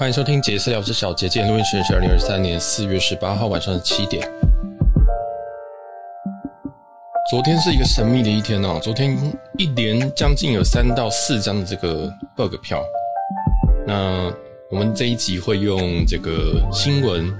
欢迎收听杰斯聊，我是小杰。今天录音时间是二零二三年四月十八号晚上的七点。昨天是一个神秘的一天哦，昨天一连将近有三到四张的这个 bug 票。那我们这一集会用这个新闻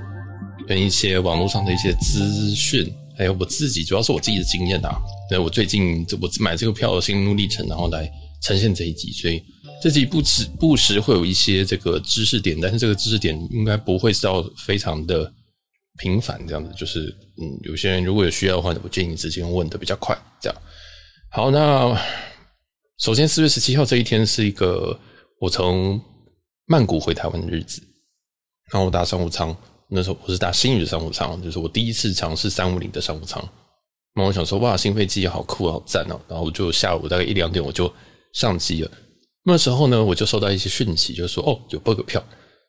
跟一些网络上的一些资讯，还有我自己，主要是我自己的经验啊。那我最近我买这个票的心路历程，然后来呈现这一集，所以。这集不时不时会有一些这个知识点，但是这个知识点应该不会是到非常的频繁，这样子就是，嗯，有些人如果有需要的话，我建议直接问的比较快，这样。好，那首先四月十七号这一天是一个我从曼谷回台湾的日子，然后我搭商务舱，那时候我是搭新宇的商务舱，就是我第一次尝试三五零的商务舱。那我想说，哇，新飞机好酷，好赞哦！然后就下午大概一两点我就上机了。那时候呢，我就收到一些讯息，就是说，哦，有 bug 票，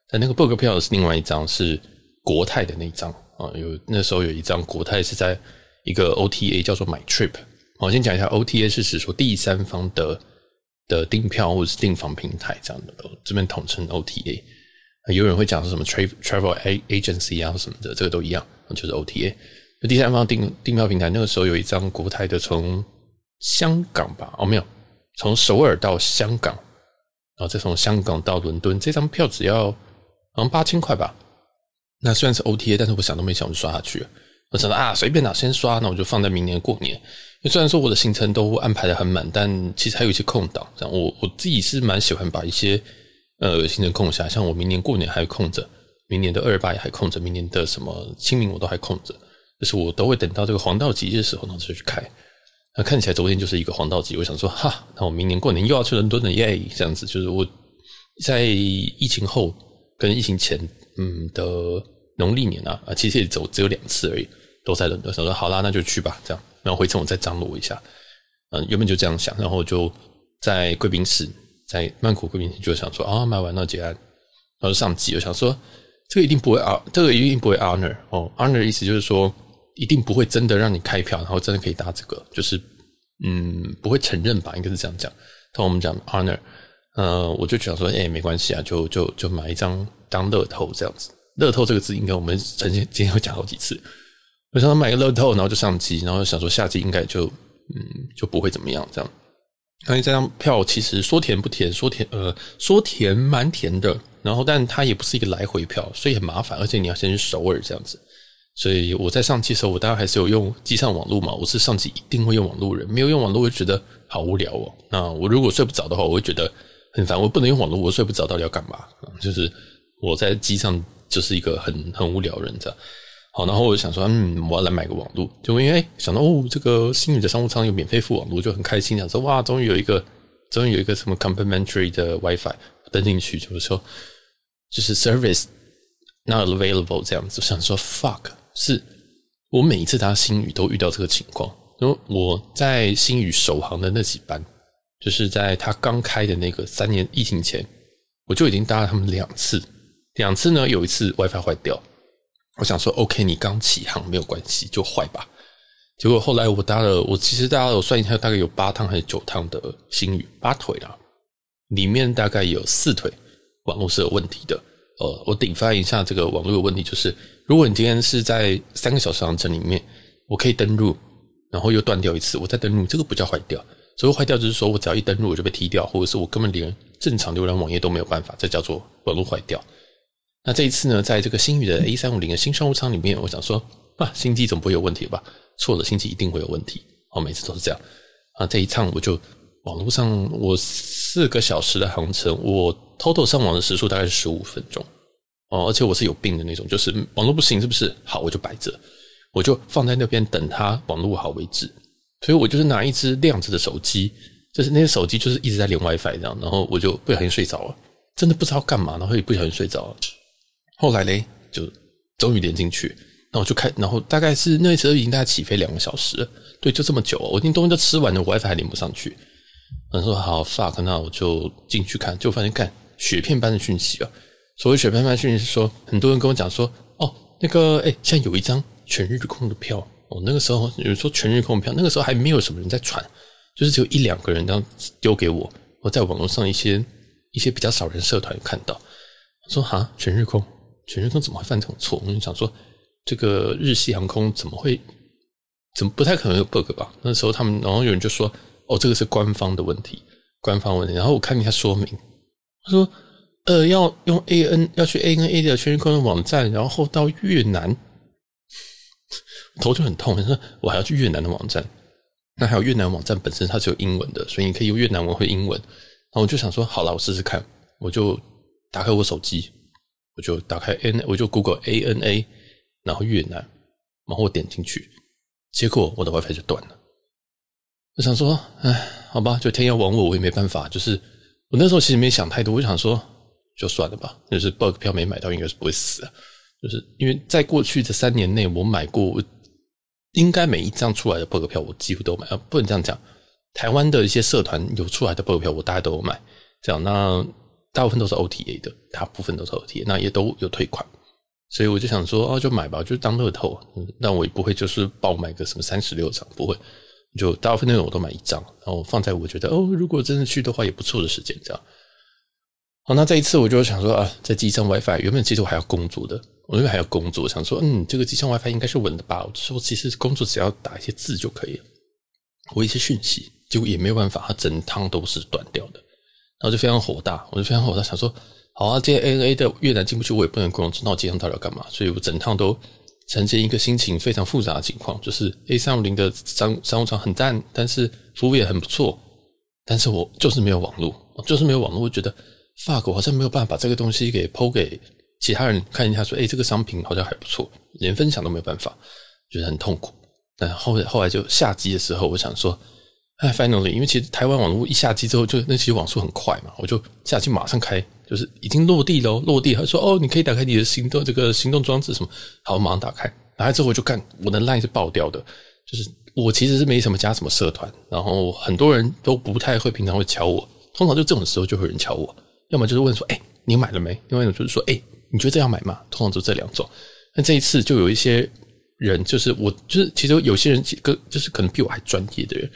但那个 bug 票是另外一张，是国泰的那一张啊。有那时候有一张国泰是在一个 OTA 叫做 MyTrip。我先讲一下 OTA 是指说第三方的的订票或者是订房平台这样的，这边统称 OTA。有人会讲是什么 Travel travel agency 啊什么的，这个都一样，就是 OTA。就第三方订订票平台，那个时候有一张国泰的从香港吧，哦没有。从首尔到香港，然后再从香港到伦敦，这张票只要好像八千块吧。那虽然是 OTA，但是我想都没想就刷下去了。我想说啊，随便哪先刷，那我就放在明年过年。因为虽然说我的行程都安排得很满，但其实还有一些空档。这样我我自己是蛮喜欢把一些呃行程空下，像我明年过年还空着，明年的二八也还空着，明年的什么清明我都还空着，就是我都会等到这个黄道吉日的时候，然后再去开。那看起来昨天就是一个黄道吉，我想说哈，那我明年过年又要去伦敦了耶！这样子就是我在疫情后跟疫情前，嗯的农历年啊啊，其实也走只有两次而已，都在伦敦。想说好啦，那就去吧，这样。然后回程我再张罗一下，嗯，原本就这样想，然后就在贵宾室，在曼谷贵宾室就想说啊，买完了结案，然后上机。我想说这个一定不会啊，这个一定不会 honor 哦，honor 的意思就是说。一定不会真的让你开票，然后真的可以搭这个，就是嗯，不会承认吧？应该是这样讲。但我们讲 honor，呃，我就想说，哎、没关系啊，就就就买一张当乐透这样子。乐透这个字，应该我们曾经今天会讲好几次。我想买个乐透，然后就上机，然后想说下机应该就嗯就不会怎么样这样。因为这张票其实说甜不甜，说甜呃说甜蛮甜的，然后但它也不是一个来回票，所以很麻烦，而且你要先去首尔这样子。所以我在上机的时候，我大概还是有用机上网络嘛。我是上机一定会用网络人，没有用网络我就觉得好无聊哦。那我如果睡不着的话，我会觉得很烦。我不能用网络，我睡不着，到底要干嘛？就是我在机上就是一个很很无聊人这样。好，然后我就想说，嗯，我要来买个网络，就因为想到哦，这个新宇的商务舱有免费付网络，就很开心，想说哇，终于有一个，终于有一个什么 complimentary 的 WiFi 登进去，就是说就是 service not available 这样子，想说 fuck。是我每一次搭星宇都遇到这个情况，因为我在星宇首航的那几班，就是在他刚开的那个三年疫情前，我就已经搭了他们两次，两次呢，有一次 WiFi 坏掉，我想说 OK，你刚起航没有关系，就坏吧。结果后来我搭了，我其实搭了，我算一下，大概有八趟还是九趟的星宇，八腿啦，里面大概有四腿网络是有问题的。呃，我顶翻一下这个网络的问题，就是如果你今天是在三个小时航程里面，我可以登录，然后又断掉一次，我再登录，这个不叫坏掉。所谓坏掉就是说我只要一登录我就被踢掉，或者是我根本连正常浏览网页都没有办法，这叫做网络坏掉。那这一次呢，在这个星宇的 A 三五零的新商务舱里面，我想说啊，新机总不会有问题吧？错了，新机一定会有问题。哦，每次都是这样。啊，这一趟我就网络上我四个小时的航程，我。total 上网的时数大概是十五分钟哦，而且我是有病的那种，就是网络不行是不是？好，我就摆着，我就放在那边等它网络好为止。所以我就是拿一支亮着的手机，就是那些手机就是一直在连 WiFi 这样，然后我就不小心睡着了，真的不知道干嘛，然后也不小心睡着了。后来嘞，就终于连进去，那我就开，然后大概是那时候已经大概起飞两个小时了，对，就这么久，我已经东西都吃完了，WiFi 还连不上去。然后说好 fuck，那我就进去看，就发现看。雪片般的讯息啊！所谓雪片般的讯息是说，很多人跟我讲说，哦，那个，哎，现在有一张全日空的票哦。那个时候有人说全日空的票，那个时候还没有什么人在传，就是只有一两个人这样丢给我。我在网络上一些一些比较少人社团看到，说哈，全日空，全日空怎么会犯这种错？我就想说，这个日系航空怎么会，怎么不太可能有 bug 吧？那时候他们，然后有人就说，哦，这个是官方的问题，官方问题。然后我看一下说明，他说，呃，要用 AN 要去 ANA 的全日空的网站，然后到越南，头就很痛。他说我还要去越南的网站，那还有越南网站本身它是有英文的，所以你可以用越南文或英文。然后我就想说，好了，我试试看，我就。打开我手机，我就打开 N，我就 Google A N A，然后越南，然后我点进去，结果我的 WiFi 就断了。我想说，哎，好吧，就天要亡我，我也没办法。就是我那时候其实没想太多，我就想说，就算了吧。就是 bug 票没买到，应该是不会死。就是因为在过去这三年内，我买过，应该每一张出来的 bug 票，我几乎都买。啊，不能这样讲，台湾的一些社团有出来的 bug 票，我大概都有买。这样那。大部分都是 OTA 的，大部分都是 OTA，那也都有退款，所以我就想说，哦，就买吧，就当乐透。那我也不会就是爆买个什么三十六张，不会，就大部分内容我都买一张，然后放在我觉得哦，如果真的去的话也不错的时间这样。好，那这一次我就想说啊，在机上 WiFi，原本其实我还要工作的，我因为还要工作，想说嗯，这个机上 WiFi 应该是稳的吧？我说其实工作只要打一些字就可以了，回一些讯息，结果也没有办法，它整趟都是断掉的。然后就非常火大，我就非常火大，想说，好啊，这些 ANA 的越南进不去，我也不能工作，那我机上到底要干嘛？所以我整趟都呈现一个心情非常复杂的情况，就是 A 三五零的商商务舱很赞，但是服务也很不错，但是我就是没有网络，就是没有网络，我觉得 fuck，我好像没有办法把这个东西给抛给其他人看一下，说，哎，这个商品好像还不错，连分享都没有办法，觉得很痛苦。但后后来就下机的时候，我想说。哎，finally，因为其实台湾网络一下机之后，就那其实网速很快嘛，我就下机马上开，就是已经落地了，落地，他说哦，你可以打开你的行动这个行动装置什么，好，我马上打开，打开之后我就看我的 line 是爆掉的，就是我其实是没什么加什么社团，然后很多人都不太会，平常会敲我，通常就这种时候就会有人敲我，要么就是问说，哎，你买了没？另外一种就是说，哎，你觉得这要买吗？通常就这两种，那这一次就有一些人，就是我就是其实有些人几个就是可能比我还专业的人。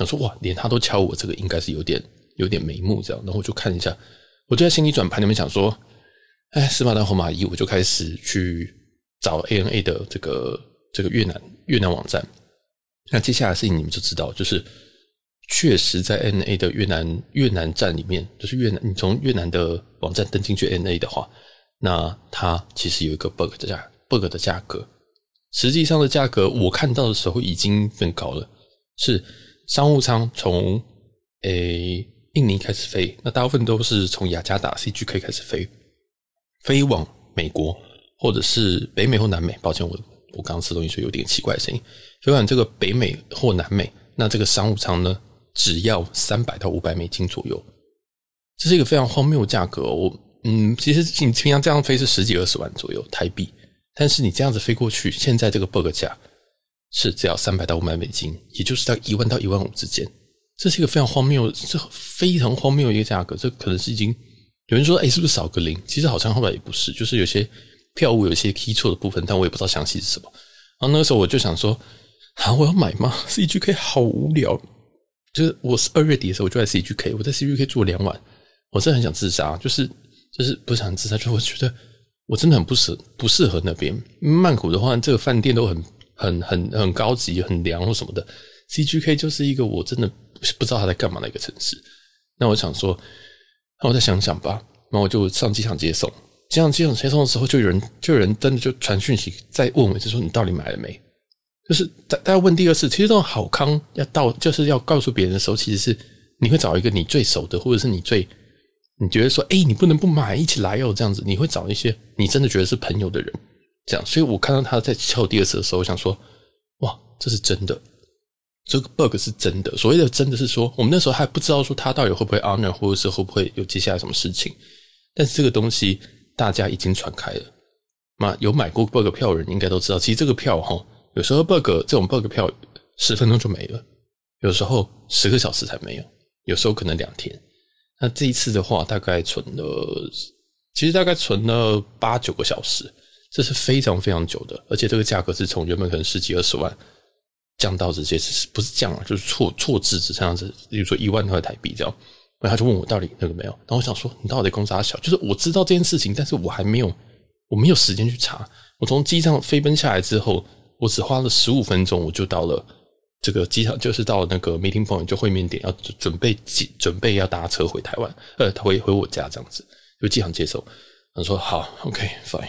想说哇，连他都敲我，这个应该是有点有点眉目这样。然后我就看一下，我就在心里转盘里面想说，哎，死马当活马医，我就开始去找 ANA 的这个这个越南越南网站。那接下来的事情你们就知道，就是确实在 N A 的越南越南站里面，就是越南，你从越南的网站登进去 N A 的话，那它其实有一个 bug 的价 bug 的价格，实际上的价格我看到的时候已经很高了，是。商务舱从诶印尼开始飞，那大部分都是从雅加达 CGK 开始飞，飞往美国或者是北美或南美。抱歉，我我刚刚吃东西所以有点奇怪的声音。飞往这个北美或南美，那这个商务舱呢，只要三百到五百美金左右，这是一个非常荒谬的价格。我嗯，其实你平常这样飞是十几二十万左右台币，但是你这样子飞过去，现在这个 bug 价。是只要三百到五百美金，也就是在一万到一万五之间，这是一个非常荒谬，这非常荒谬的一个价格。这可能是已经有人说，哎，是不是少个零？其实好像后来也不是，就是有些票务有些 key 错的部分，但我也不知道详细是什么。然后那个时候我就想说，啊，我要买吗？CGK 好无聊。就是我是二月底的时候，我就在 CGK，我在 CGK 住了两晚，我真的很想自杀，就是就是不想自杀，就我觉得我真的很不适不适合那边。曼谷的话，这个饭店都很。很很很高级、很凉或什么的，CGK 就是一个我真的不知道他在干嘛的一个城市。那我想说，那我再想想吧。然后我就上机场接送，机场机场接送的时候，就有人就有人真的就传讯息在问我，就说你到底买了没？就是大大家问第二次，其实这种好康要到就是要告诉别人的时候，其实是你会找一个你最熟的，或者是你最你觉得说，哎，你不能不买，一起来哦，这样子，你会找一些你真的觉得是朋友的人。这样，所以我看到他在敲第二次的时候，我想说，哇，这是真的，这个 bug 是真的。所谓的真的是说，我们那时候还不知道说他到底会不会 honor，或者是会不会有接下来什么事情。但是这个东西大家已经传开了，那有买过 bug 票的人应该都知道，其实这个票哈，有时候 bug 这种 bug 票十分钟就没了，有时候十个小时才没有，有时候可能两天。那这一次的话，大概存了，其实大概存了八九个小时。这是非常非常久的，而且这个价格是从原本可能十几二十万降到直接是不是降了，就是错错字只这样子，比如说一万块台币这样。然后他就问我到底那个没有，然后我想说你到底公差小？就是我知道这件事情，但是我还没有，我没有时间去查。我从机上飞奔下来之后，我只花了十五分钟，我就到了这个机场，就是到那个 meeting point 就会面点，要准备准备要搭车回台湾，呃，回回我家这样子，就机场接受。他说好，OK，fine，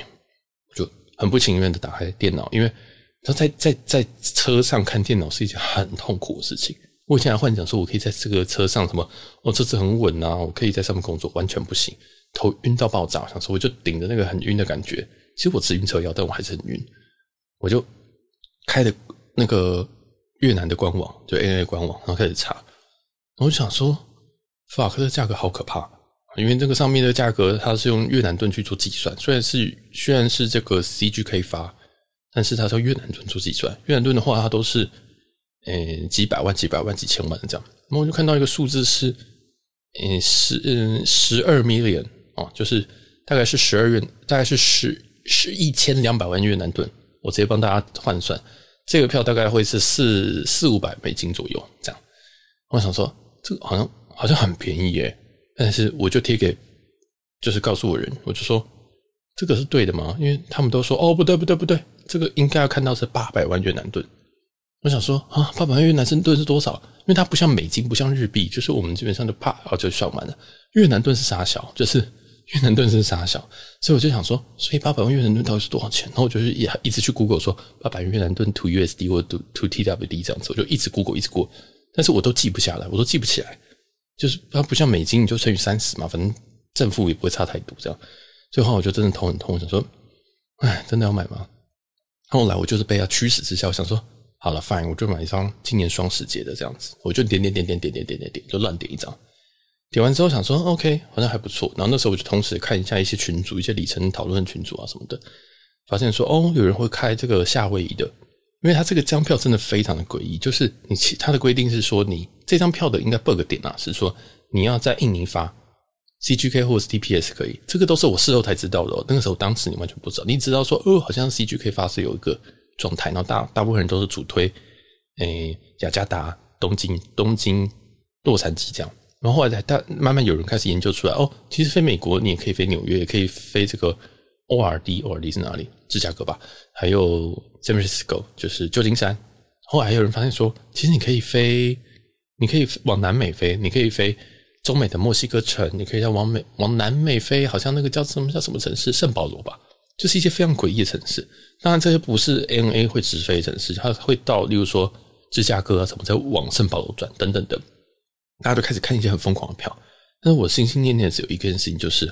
很不情愿的打开电脑，因为他在在在车上看电脑是一件很痛苦的事情。我以前还幻想说，我可以在这个车上什么，哦，车子很稳啊，我可以在上面工作，完全不行，头晕到爆炸。想说，我就顶着那个很晕的感觉。其实我吃晕车药，但我还是很晕。我就开的那个越南的官网，就 ANA 官网，然后开始查。我就想说，法克的价格好可怕，因为这个上面的价格它是用越南盾去做计算，虽然是虽然是这个 CGK 发，但是它是用越南盾做计算。越南盾的话，它都是。呃，几百万、几百万、几千万这样，然后我就看到一个数字是，呃，十嗯十二 million 哦，就是大概是十二元，大概是十十一千两百万越南盾。我直接帮大家换算，这个票大概会是四四五百美金左右这样。我想说，这个好像好像很便宜耶，但是我就贴给，就是告诉我人，我就说这个是对的吗？因为他们都说哦，不对不对不对，这个应该要看到是八百万越南盾。我想说啊，八百万越南盾是多少？因为它不像美金，不像日币，就是我们基本上就啪，然后就算完了。越南盾是啥小？就是越南盾是啥小？所以我就想说，所以八百万越南盾到底是多少钱？然后我就是也一直去 Google 说八百万越南盾 to USD 或 to to TWD 这样子，我就一直 Google 一直过，但是我都记不下来，我都记不起来。就是它不像美金，你就乘以三十嘛，反正正负也不会差太多这样。最后我就真的头很痛，想说，哎，真的要买吗？后来我就是被他驱使之下，我想说。好了，fine，我就买一张今年双十节的这样子，我就点点点点点点点点点，就乱点一张。点完之后想说，OK，好像还不错。然后那时候我就同时看一下一些群组，一些里程讨论群组啊什么的，发现说，哦，有人会开这个夏威夷的，因为他这个张票真的非常的诡异，就是你其他的规定是说，你这张票的应该 bug 点啊，是说你要在印尼发 CGK 或者是 TPS 可以，这个都是我事后才知道的。那个时候当时你完全不知道，你知道说，哦，好像 CGK 发是有一个。状态，然后大大部分人都是主推，诶、雅加达、东京、东京、洛杉矶这样。然后后来才大慢慢有人开始研究出来，哦，其实飞美国你也可以飞纽约，也可以飞这个 ORD，ORD 是哪里？芝加哥吧？还有 San Francisco，就是旧金山。后来还有人发现说，其实你可以飞，你可以往南美飞，你可以飞中美的墨西哥城，你可以再往美往南美飞，好像那个叫什么叫什么城市？圣保罗吧？就是一些非常诡异的城市。当然，这些不是 ANA 会直飞城市，它会到，例如说芝加哥啊什么，再往圣保罗转等等等。大家都开始看一些很疯狂的票，但是我心心念念只有一件事情，就是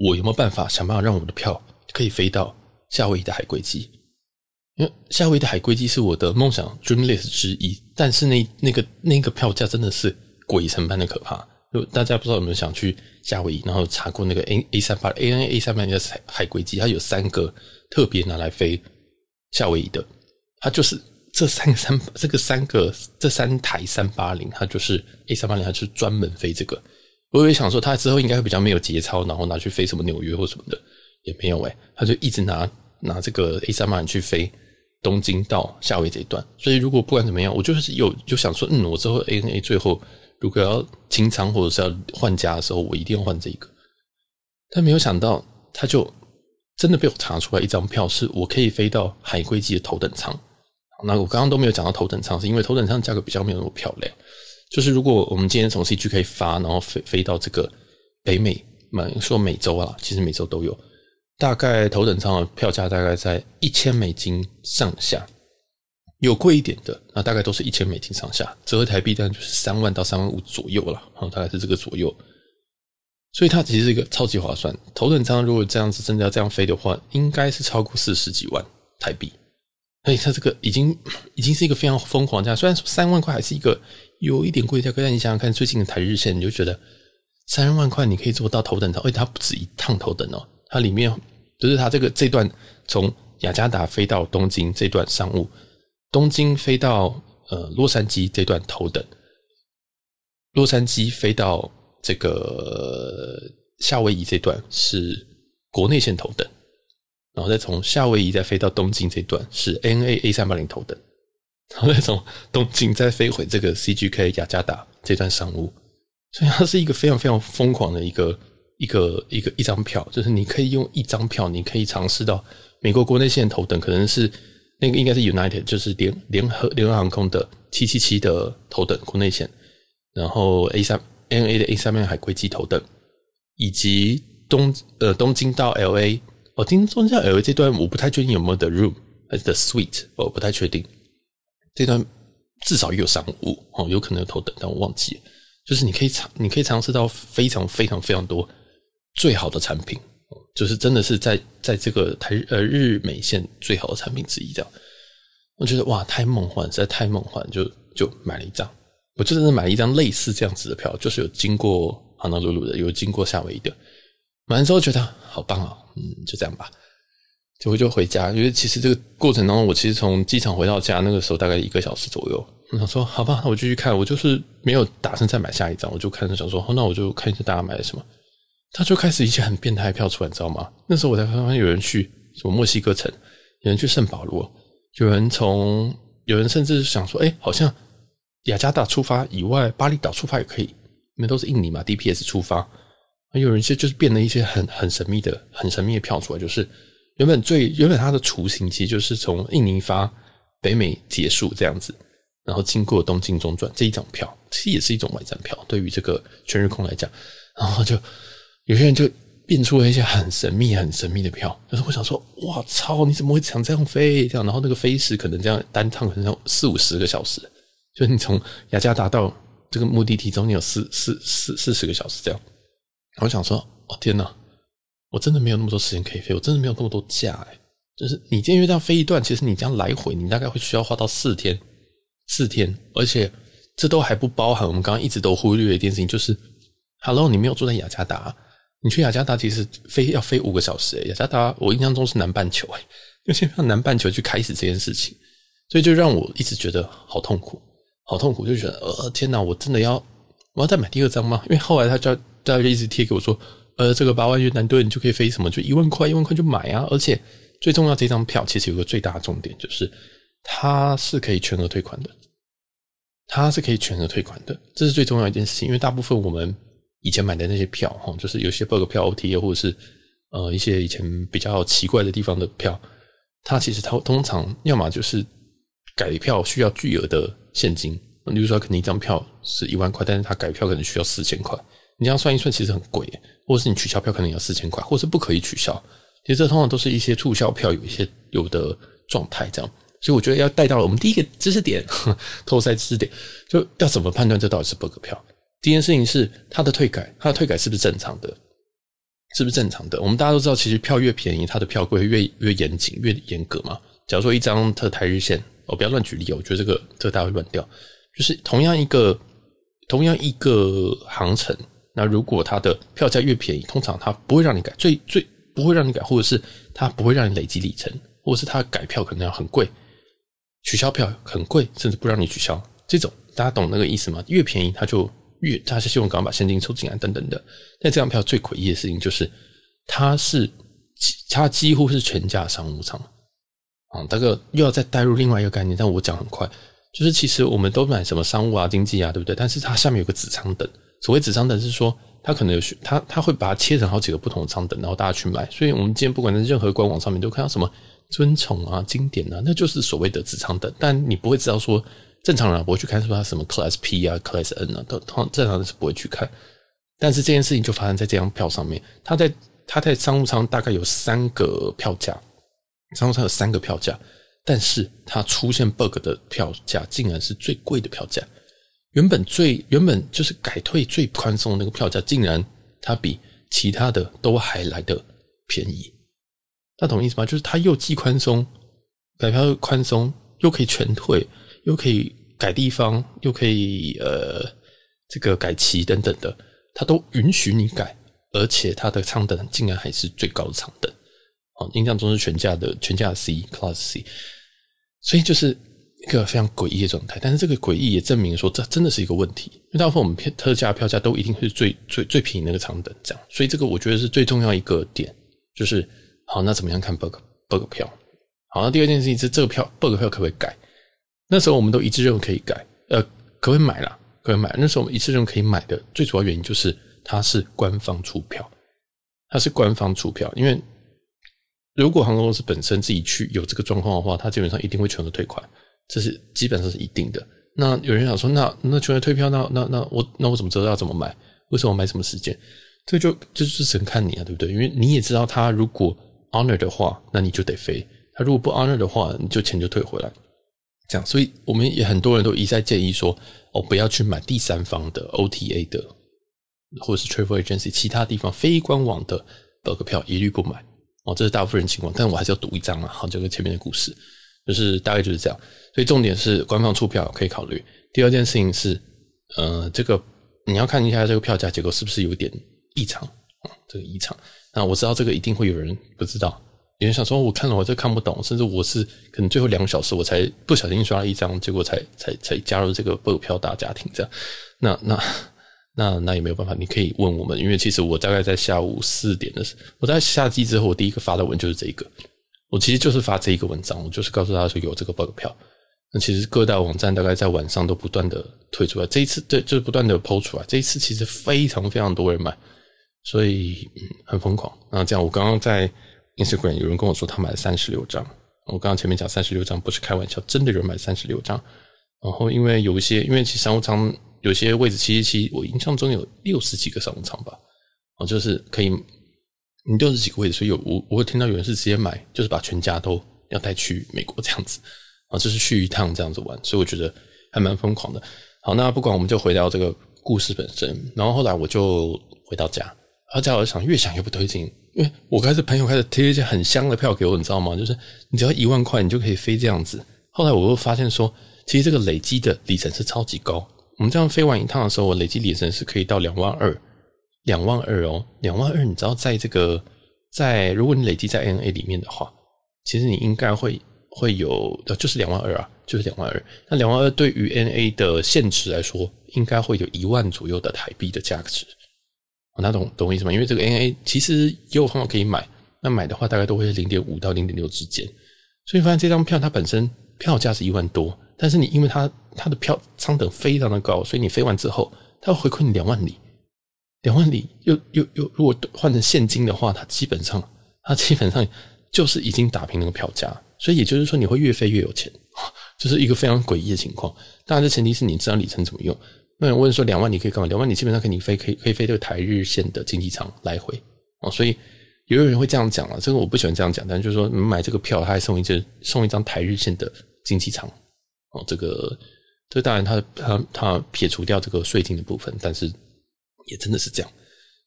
我有没有办法想办法让我的票可以飞到夏威夷的海龟机？因为夏威夷的海龟机是我的梦想 dream list 之一，但是那那个那个票价真的是鬼神般的可怕。就大家不知道有没有想去夏威夷，然后查过那个 A A 三八 A N A 三八零的海海龟机，它有三个。特别拿来飞夏威夷的，它就是这三个三这个三个这三台三八零，它就是 A 三八零，它就是专门飞这个。我也想说，他之后应该会比较没有节操，然后拿去飞什么纽约或什么的，也没有诶，他就一直拿拿这个 A 三八零去飞东京到夏威夷这一段。所以如果不管怎么样，我就是有就想说，嗯，我之后 ANA 最后如果要清仓或者是要换家的时候，我一定要换这个。但没有想到，他就。真的被我查出来一张票，是我可以飞到海龟机的头等舱。那我刚刚都没有讲到头等舱，是因为头等舱价格比较没有那么漂亮。就是如果我们今天从 CG 可以发，然后飞飞到这个北美，说美洲啊，其实美洲都有。大概头等舱的票价大概在一千美金上下，有贵一点的，那大概都是一千美金上下，折合台币大概就是三万到三万五左右了，大概是这个左右。所以它其实是一个超级划算。头等舱如果这样子真的要这样飞的话，应该是超过四十几万台币。所以它这个已经已经是一个非常疯狂的价。虽然说三万块还是一个有一点贵价，但你想想看，最近的台日线，你就觉得三万块你可以坐到头等舱，而且它不止一趟头等哦，它里面就是它这个这段从雅加达飞到东京这段商务，东京飞到呃洛杉矶这段头等，洛杉矶飞到。这个夏威夷这段是国内线头等，然后再从夏威夷再飞到东京这段是 NAA 三八零头等，然后再从东京再飞回这个 CGK 雅加达这段商务，所以它是一个非常非常疯狂的一个一个一个一张票，就是你可以用一张票，你可以尝试到美国国内线头等，可能是那个应该是 United，就是联联合联合航空的七七七的头等国内线，然后 A 三 N A 的 A 三面海国际头等，以及东呃东京到 LA，哦，东京到 LA 这段我不太确定有没有 The Room 还是 The Suite，我不太确定，这段至少也有商务哦，有可能有头等，但我忘记了。就是你可以尝，你可以尝试到非常非常非常多最好的产品，就是真的是在在这个台呃日美线最好的产品之一这样。我觉得哇，太梦幻，实在太梦幻，就就买了一张。我就真的买了一张类似这样子的票，就是有经过哈纳鲁鲁的，有经过夏威夷的。买完之后觉得好棒啊，嗯，就这样吧，结果就回家。因为其实这个过程当中，我其实从机场回到家那个时候大概一个小时左右。我想说，好吧，那我继续看。我就是没有打算再买下一张，我就看着想说，那我就看一下大家买了什么。他就开始一些很变态的票出来，你知道吗？那时候我才发现有人去什么墨西哥城，有人去圣保罗，有人从，有人甚至想说，哎，好像雅加达出发以外，巴厘岛出发也可以，因为都是印尼嘛，DPS 出发。有人一些就是变了一些很很神秘的、很神秘的票出来，就是原本最原本它的雏形其实就是从印尼发北美结束这样子。然后经过东京中转这一张票，其实也是一种买站票。对于这个全日空来讲，然后就有些人就变出了一些很神秘、很神秘的票。就是我想说，哇操，你怎么会想这样飞？这样，然后那个飞时可能这样单趟可能要四五十个小时，就是你从雅加达到这个目的地中间有四四四四十个小时这样。我想说，哦天哪，我真的没有那么多时间可以飞，我真的没有那么多假哎。就是你今天这样飞一段，其实你这样来回，你大概会需要花到四天。四天，而且这都还不包含我们刚刚一直都忽略的一件事情，就是，Hello，你没有住在雅加达，你去雅加达其实飞要飞五个小时诶，雅加达我印象中是南半球诶，就先让南半球去开始这件事情，所以就让我一直觉得好痛苦，好痛苦，就觉得呃天哪，我真的要我要再买第二张吗？因为后来他就大家就一直贴给我说，呃，这个八万越南盾你就可以飞什么，就一万块一万块就买啊，而且最重要这张票其实有个最大的重点就是它是可以全额退款的。它是可以全额退款的，这是最重要一件事情。因为大部分我们以前买的那些票，哈，就是有些 bug 票、OTA 或者是呃一些以前比较奇怪的地方的票，它其实它通常要么就是改票需要巨额的现金，比如说可能一张票是一万块，但是它改票可能需要四千块，你这样算一算其实很贵，或者是你取消票可能要四千块，或是不可以取消。其实这通常都是一些促销票有一些有的状态这样。所以我觉得要带到了我们第一个知识点，透塞知识点，就要怎么判断这到底是 bug 票？第一件事情是它的退改，它的退改是不是正常的？是不是正常的？我们大家都知道，其实票越便宜，它的票规越越严谨、越严格嘛。假如说一张特台日线，我不要乱举例，我觉得这个这个大家会乱掉。就是同样一个同样一个航程，那如果它的票价越便宜，通常它不会让你改，最最不会让你改，或者是它不会让你累积里程，或者是它改票可能要很贵。取消票很贵，甚至不让你取消，这种大家懂那个意思吗？越便宜它就越，它是希望赶快把现金抽进来等等的。但这张票最诡异的事情就是，它是它几乎是全价商务舱啊。这个又要再带入另外一个概念，但我讲很快，就是其实我们都买什么商务啊、经济啊，对不对？但是它下面有个子舱等，所谓子仓等是说，它可能有它它会把它切成好几个不同的仓等，然后大家去买。所以我们今天不管在任何官网上面都看到什么。尊崇啊，经典啊，那就是所谓的子仓等，但你不会知道说正常人不会去看说他什么 Class P 啊，Class N 啊，都通常正常人是不会去看。但是这件事情就发生在这张票上面，他在他在商务舱大概有三个票价，商务舱有三个票价，但是它出现 bug 的票价竟然是最贵的票价。原本最原本就是改退最宽松的那个票价，竟然它比其他的都还来得便宜。那懂意思吗？就是它又既宽松，改票宽松，又可以全退，又可以改地方，又可以呃这个改期等等的，它都允许你改，而且它的舱等竟然还是最高的舱等，哦，印象中是全价的全价 C Class C，所以就是一个非常诡异的状态。但是这个诡异也证明说，这真的是一个问题，因为大部分我们特价票价都一定是最最最便宜那个舱等这样，所以这个我觉得是最重要一个点，就是。好，那怎么样看 bug bug 票？好，那第二件事情是这个票 bug 票可不可以改？那时候我们都一致认为可以改，呃，可不可以买啦？可以买。那时候我们一致认为可以买的最主要原因就是它是官方出票，它是官方出票。因为如果航空公司本身自己去有这个状况的话，它基本上一定会全额退款，这是基本上是一定的。那有人想说，那那全额退票，那那那我那我怎么知道要怎么买？为什么买什么时间？这就就是只能看你啊，对不对？因为你也知道，他如果 honor 的话，那你就得飞；他如果不 honor 的话，你就钱就退回来。这样，所以我们也很多人都一再建议说，哦，不要去买第三方的 OTA 的，或者是 travel agency 其他地方非官网的 bug 票，一律不买。哦，这是大部分人情况，但我还是要赌一张啊。好，就跟前面的故事，就是大概就是这样。所以重点是官方出票可以考虑。第二件事情是，呃，这个你要看一下这个票价结构是不是有点异常啊？这个异常。那我知道这个一定会有人不知道。有人想说，我看了我这看不懂，甚至我是可能最后两个小时我才不小心刷了一张，结果才才才加入这个 bug 票大家庭这样。那那那那也没有办法，你可以问我们，因为其实我大概在下午四点的时候，我在下机之后，我第一个发的文就是这个，我其实就是发这一个文章，我就是告诉大家说有这个 bug 票。那其实各大网站大概在晚上都不断的推出来，这一次对就是不断的抛出来，这一次其实非常非常多人买，所以嗯很疯狂。那这样我刚刚在。Instagram 有人跟我说他买了三十六张，我刚刚前面讲三十六张不是开玩笑，真的有人买三十六张。然后因为有一些，因为其实商务舱有些位置七七七，我印象中有六十几个商务舱吧，哦，就是可以你六十几个位置，所以有我我会听到有人是直接买，就是把全家都要带去美国这样子，啊，就是去一趟这样子玩，所以我觉得还蛮疯狂的。好，那不管我们就回到这个故事本身，然后后来我就回到家，回到家我想越想越不对劲。因为我开始朋友开始贴一些很香的票给我，你知道吗？就是你只要一万块，你就可以飞这样子。后来我又发现说，其实这个累积的里程是超级高。我们这样飞完一趟的时候，我累积里程是可以到两万二，两万二哦，两万二。你知道，在这个在如果你累积在 NA 里面的话，其实你应该会会有，就是两万二啊，就是两万二。那两万二对于 NA 的现值来说，应该会有一万左右的台币的价值。那懂懂我意思吗？因为这个 NA 其实也有方法可以买，那买的话大概都会是零点五到零点六之间。所以发现这张票它本身票价是一万多，但是你因为它它的票舱等非常的高，所以你飞完之后，它会回馈你两万里，两万里又又又如果换成现金的话，它基本上它基本上就是已经打平那个票价，所以也就是说你会越飞越有钱，这、就是一个非常诡异的情况。当然，这前提是你知道里程怎么用。那有问说，两万你可以干嘛？两万你基本上可以飞，可以可以飞这个台日线的经济舱来回哦。所以也有人会这样讲啊，这个我不喜欢这样讲，但就是说，你买这个票，他还送一张送一张台日线的经济舱哦。这个这当然他他他撇除掉这个税金的部分，但是也真的是这样。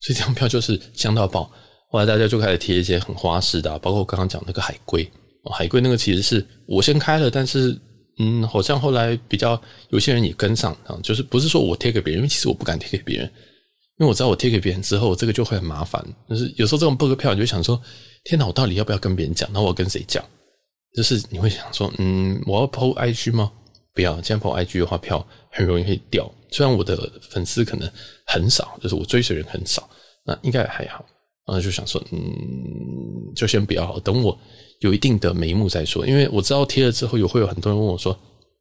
所以这张票就是香到爆。后来大家就开始贴一些很花式的，包括我刚刚讲那个海龟，海龟那个其实是我先开了，但是。嗯，好像后来比较有些人也跟上啊，就是不是说我贴给别人，因为其实我不敢贴给别人，因为我知道我贴给别人之后，这个就会很麻烦。就是有时候这种 bug 票，你就想说，天哪，我到底要不要跟别人讲？那我跟谁讲？就是你会想说，嗯，我要 po IG 吗？不要，这样 po IG 的话，票很容易会掉。虽然我的粉丝可能很少，就是我追随人很少，那应该还好。然后就想说，嗯，就先不要好，等我。有一定的眉目再说，因为我知道贴了之后，有会有很多人问我说：“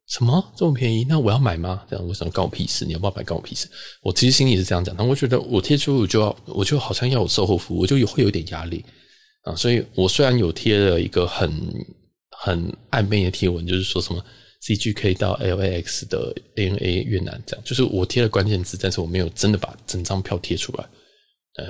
什么这么便宜？那我要买吗？”这样我想关我屁事，你要不要买关我屁事？我其实心里是这样讲，但我觉得我贴出我就要，我就好像要有售后服务，我就会有点压力啊。所以我虽然有贴了一个很很暧昧的贴文，就是说什么 CGK 到 LAX 的 ANA 越南这样，就是我贴了关键字，但是我没有真的把整张票贴出来。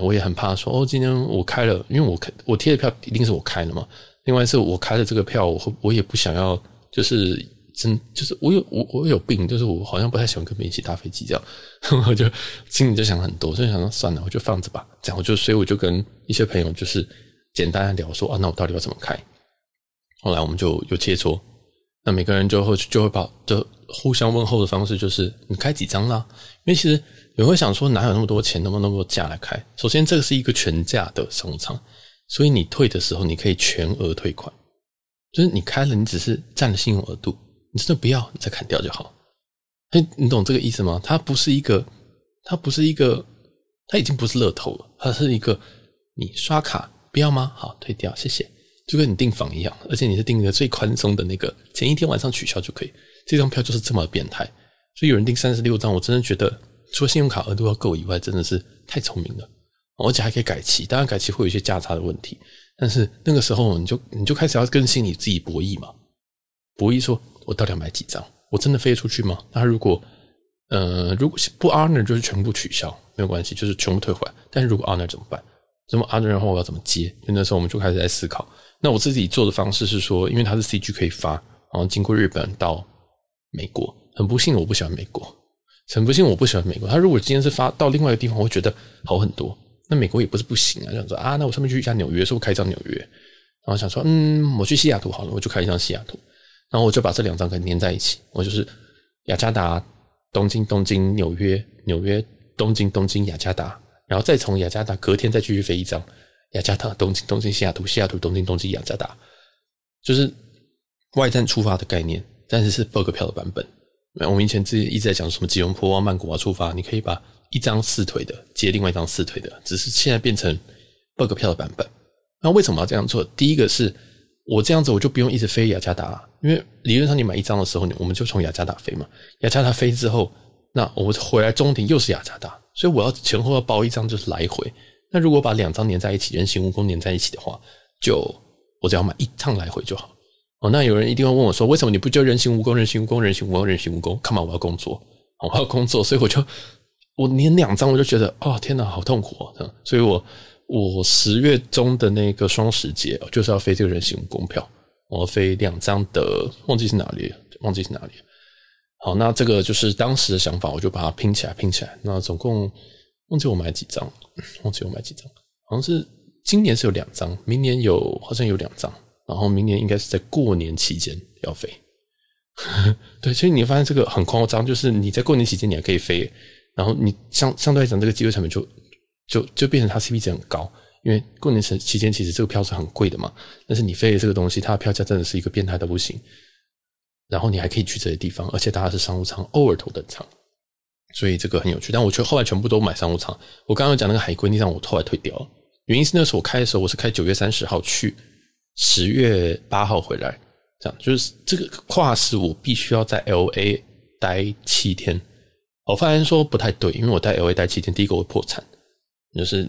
我也很怕说哦，今天我开了，因为我开我贴的票一定是我开的嘛。另外是我开了这个票，我我也不想要，就是真就是我有我我有病，就是我好像不太喜欢跟别人一起搭飞机这样，我就心里就想很多，所以想说算了，我就放着吧。这样我就所以我就跟一些朋友就是简单的聊说啊，那我到底要怎么开？后来我们就有切磋，那每个人就会就会把就互相问候的方式就是你开几张啦？因为其实有人会想说哪有那么多钱，那么那么多价来开？首先这个是一个全价的商场。所以你退的时候，你可以全额退款，就是你开了，你只是占了信用额度，你真的不要，你再砍掉就好。哎，你懂这个意思吗？它不是一个，它不是一个，它已经不是乐透了，它是一个，你刷卡不要吗？好，退掉，谢谢，就跟你订房一样，而且你是订一个最宽松的那个，前一天晚上取消就可以。这张票就是这么变态，所以有人订三十六张，我真的觉得除了信用卡额度要够以外，真的是太聪明了，而且还可以改期。当然改期会有一些价差的问题，但是那个时候你就你就开始要跟心里自己博弈嘛，博弈说我到底要买几张？我真的飞出去吗？那如果呃如果不 honor 就是全部取消，没有关系，就是全部退回来。但是如果 honor 怎么办？怎么 honor 然后我要怎么接？就那时候我们就开始在思考。那我自己做的方式是说，因为它是 CG 可以发，然后经过日本到美国。很不幸，我不喜欢美国。很不幸，我不喜欢美国。他如果今天是发到另外一个地方，我会觉得好很多。那美国也不是不行啊，想说啊，那我顺便去一下纽约，是不是开一张纽约？然后想说，嗯，我去西雅图好了，我就开一张西雅图。然后我就把这两张给粘在一起，我就是雅加达、东京、东京、纽约、纽约、东京、东京、雅加达，然后再从雅加达隔天再继续飞一张雅加达、东京、东京、西雅图、西雅图、东京、东京、雅加达，就是外站出发的概念，但是是 bug 票的版本。我们以前自己一直在讲什么吉隆坡啊、曼谷啊出发，你可以把一张四腿的接另外一张四腿的，只是现在变成 bug 票的版本。那为什么要这样做？第一个是我这样子我就不用一直飞雅加达，因为理论上你买一张的时候，我们就从雅加达飞嘛。雅加达飞之后，那我回来中庭又是雅加达，所以我要前后要包一张就是来回。那如果把两张连在一起，人形蜈蚣连在一起的话，就我只要买一趟来回就好。哦，那有人一定会问我说：“为什么你不就人形蜈蚣、人形蜈蚣、人形蜈蚣、人形蜈蚣？干嘛我要工作？我要工作，所以我就我连两张我就觉得哦，天哪，好痛苦啊！所以我我十月中的那个双十节就是要飞这个人形蜈蚣票，我要飞两张的，忘记是哪里，忘记是哪里。好，那这个就是当时的想法，我就把它拼起来，拼起来。那总共忘记我买几张，忘记我买几张，好像是今年是有两张，明年有好像有两张。”然后明年应该是在过年期间要飞，对，所以你发现这个很夸张，就是你在过年期间你还可以飞，然后你相相对来讲这个机会成本就就就变成它 CP 值很高，因为过年时期间其实这个票是很贵的嘛，但是你飞的这个东西它的票价真的是一个变态的不行，然后你还可以去这些地方，而且大家是商务舱，偶尔头等舱，所以这个很有趣。但我却后来全部都买商务舱，我刚刚讲那个海龟，你让我后来退掉了，原因是那时候我开的时候我是开九月三十号去。十月八号回来，这样就是这个跨时，我必须要在 LA 待七天。我发现说不太对，因为我在 LA 待七天，第一个会破产，就是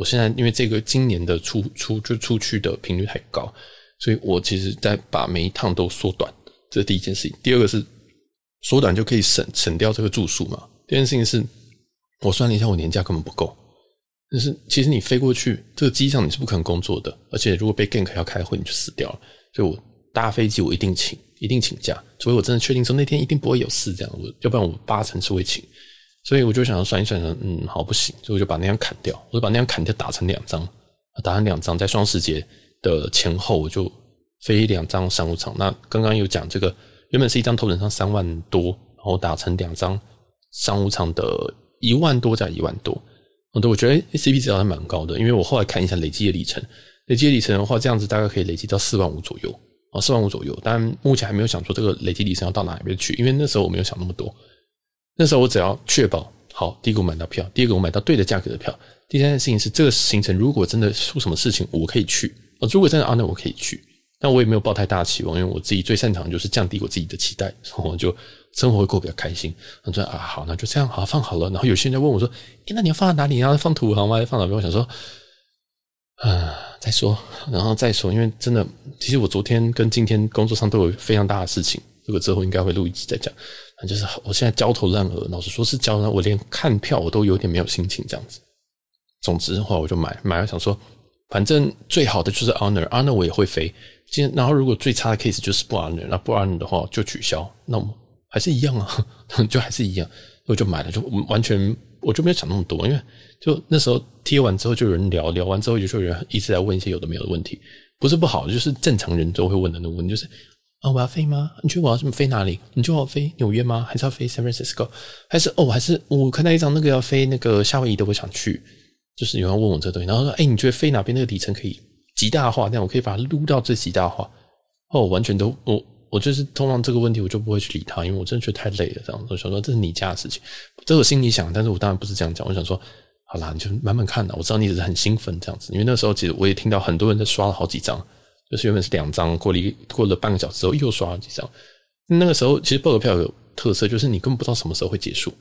我现在因为这个今年的出出就出去的频率太高，所以我其实在把每一趟都缩短，这是第一件事情。第二个是缩短就可以省省掉这个住宿嘛。第二件事情是，我算了一下，我年假根本不够。但是其实你飞过去，这个机上你是不可能工作的，而且如果被 gank 要开会，你就死掉了。所以我搭飞机我一定请，一定请假，所以我真的确定说那天一定不会有事，这样我要不然我八成是会请。所以我就想要算一算，嗯，好不行，所以我就把那张砍掉，我就把那张砍掉，打成两张，打成两张，在双十节的前后我就飞两张商务舱。那刚刚有讲这个，原本是一张头等舱三万多，然后打成两张商务舱的一万多加一万多。哦，对，我觉得 A C P 值还蛮高的，因为我后来看一下累积的里程，累积的里程的话，这样子大概可以累积到四万五左右，啊，四万五左右。但目前还没有想说这个累积里程要到哪边去，因为那时候我没有想那么多。那时候我只要确保好，第一个我买到票，第二个我买到对的价格的票，第三件事情是这个行程如果真的出什么事情，我可以去。啊，如果真的啊，那我可以去，但我也没有抱太大期望，因为我自己最擅长就是降低我自己的期待，然后就。生活会过比较开心，然后说啊好，那就这样好放好了。然后有些人就问我说：“诶，那你要放在哪里？然后放土豪吗？放哪边？”我想说，啊、再说，然后再说。因为真的，其实我昨天跟今天工作上都有非常大的事情，这个之后应该会录一集再讲。就是我现在焦头烂额，老实说是焦头，我连看票我都有点没有心情这样子。总之的话，我就买买了，想说反正最好的就是 honor，honor 我也会飞。今然后如果最差的 case 就是不 honor，那不 honor 的话就取消。那么。还是一样啊，就还是一样，我就买了，就完全我就没有想那么多，因为就那时候贴完之后就有人聊聊完之后，就有人一直在问一些有的没有的问题，不是不好，就是正常人都会问的那个问题，就是啊，我要飞吗？你觉得我要飞哪里？你觉得要飞纽约吗？还是要飞 San Francisco？还是哦，还是我看到一张那个要飞那个夏威夷的，我想去，就是有人问我这东西，然后说，哎，你觉得飞哪边那个里程可以极大化？那样我可以把它撸到最极大化，哦，完全都我。我就是通常这个问题，我就不会去理他，因为我真的觉得太累了。这样，我想说这是你家的事情，这我心里想，但是我当然不是这样讲。我想说，好啦，你就慢慢看啦。我知道你只是很兴奋这样子，因为那时候其实我也听到很多人在刷了好几张，就是原本是两张，过了过了半个小时之后又刷了几张。那个时候其实 bug 票有特色，就是你根本不知道什么时候会结束，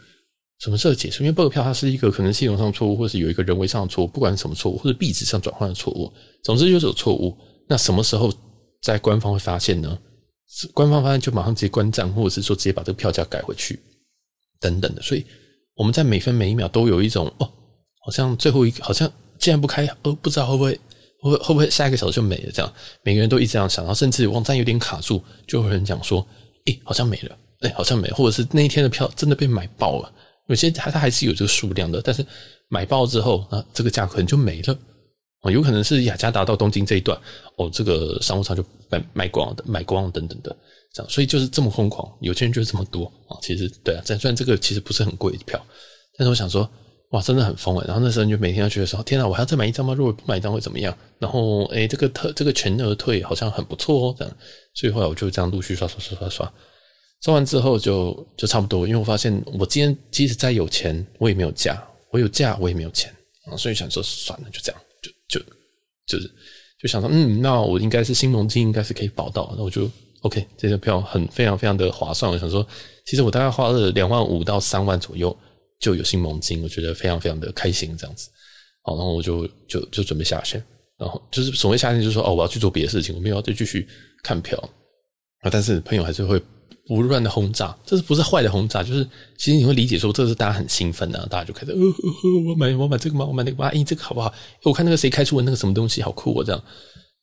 什么时候结束，因为 bug 票它是一个可能系统上错误，或是有一个人为上的错误，不管什么错误，或者壁纸上转换的错误，总之就是有错误。那什么时候在官方会发现呢？官方发现就马上直接关账，或者是说直接把这个票价改回去，等等的。所以我们在每分每一秒都有一种哦，好像最后一个好像既然不开，呃，不知道会不会会会不会下一个小时就没了？这样每个人都一直这样想，然后甚至网站有点卡住，就有人讲说，诶，好像没了，诶，好像没，或者是那一天的票真的被买爆了。有些它它还是有这个数量的，但是买爆之后啊，这个价可能就没了。哦，有可能是雅加达到东京这一段，哦，这个商务舱就卖卖光的，卖光等等的，这样，所以就是这么疯狂，有钱人就是这么多啊。其实对啊，虽然这个其实不是很贵的票，但是我想说，哇，真的很疯诶。然后那时候就每天要去的时候，天啊，我还要再买一张吗？如果不买一张会怎么样？然后诶，这个特这个全额退好像很不错哦，这样。所以后来我就这样陆续刷刷刷刷刷，刷完之后就就差不多，因为我发现我今天即使再有钱，我也没有假，我有假我也没有钱啊，所以想说算了，就这样。就就是就想说，嗯，那我应该是新盟金应该是可以保到，那我就 OK，这个票很非常非常的划算。我想说，其实我大概花了两万五到三万左右就有新盟金，我觉得非常非常的开心这样子。好，然后我就就就准备下线，然后就是所谓下线，就是说哦，我要去做别的事情，我没有要再继续看票啊。但是朋友还是会。不断的轰炸，这是不是坏的轰炸？就是其实你会理解说，这是大家很兴奋的，大家就开始，呃呃呃，我买我买这个吗？我买那个吗？哎，这个好不好？我看那个谁开出了那个什么东西，好酷哦，这样。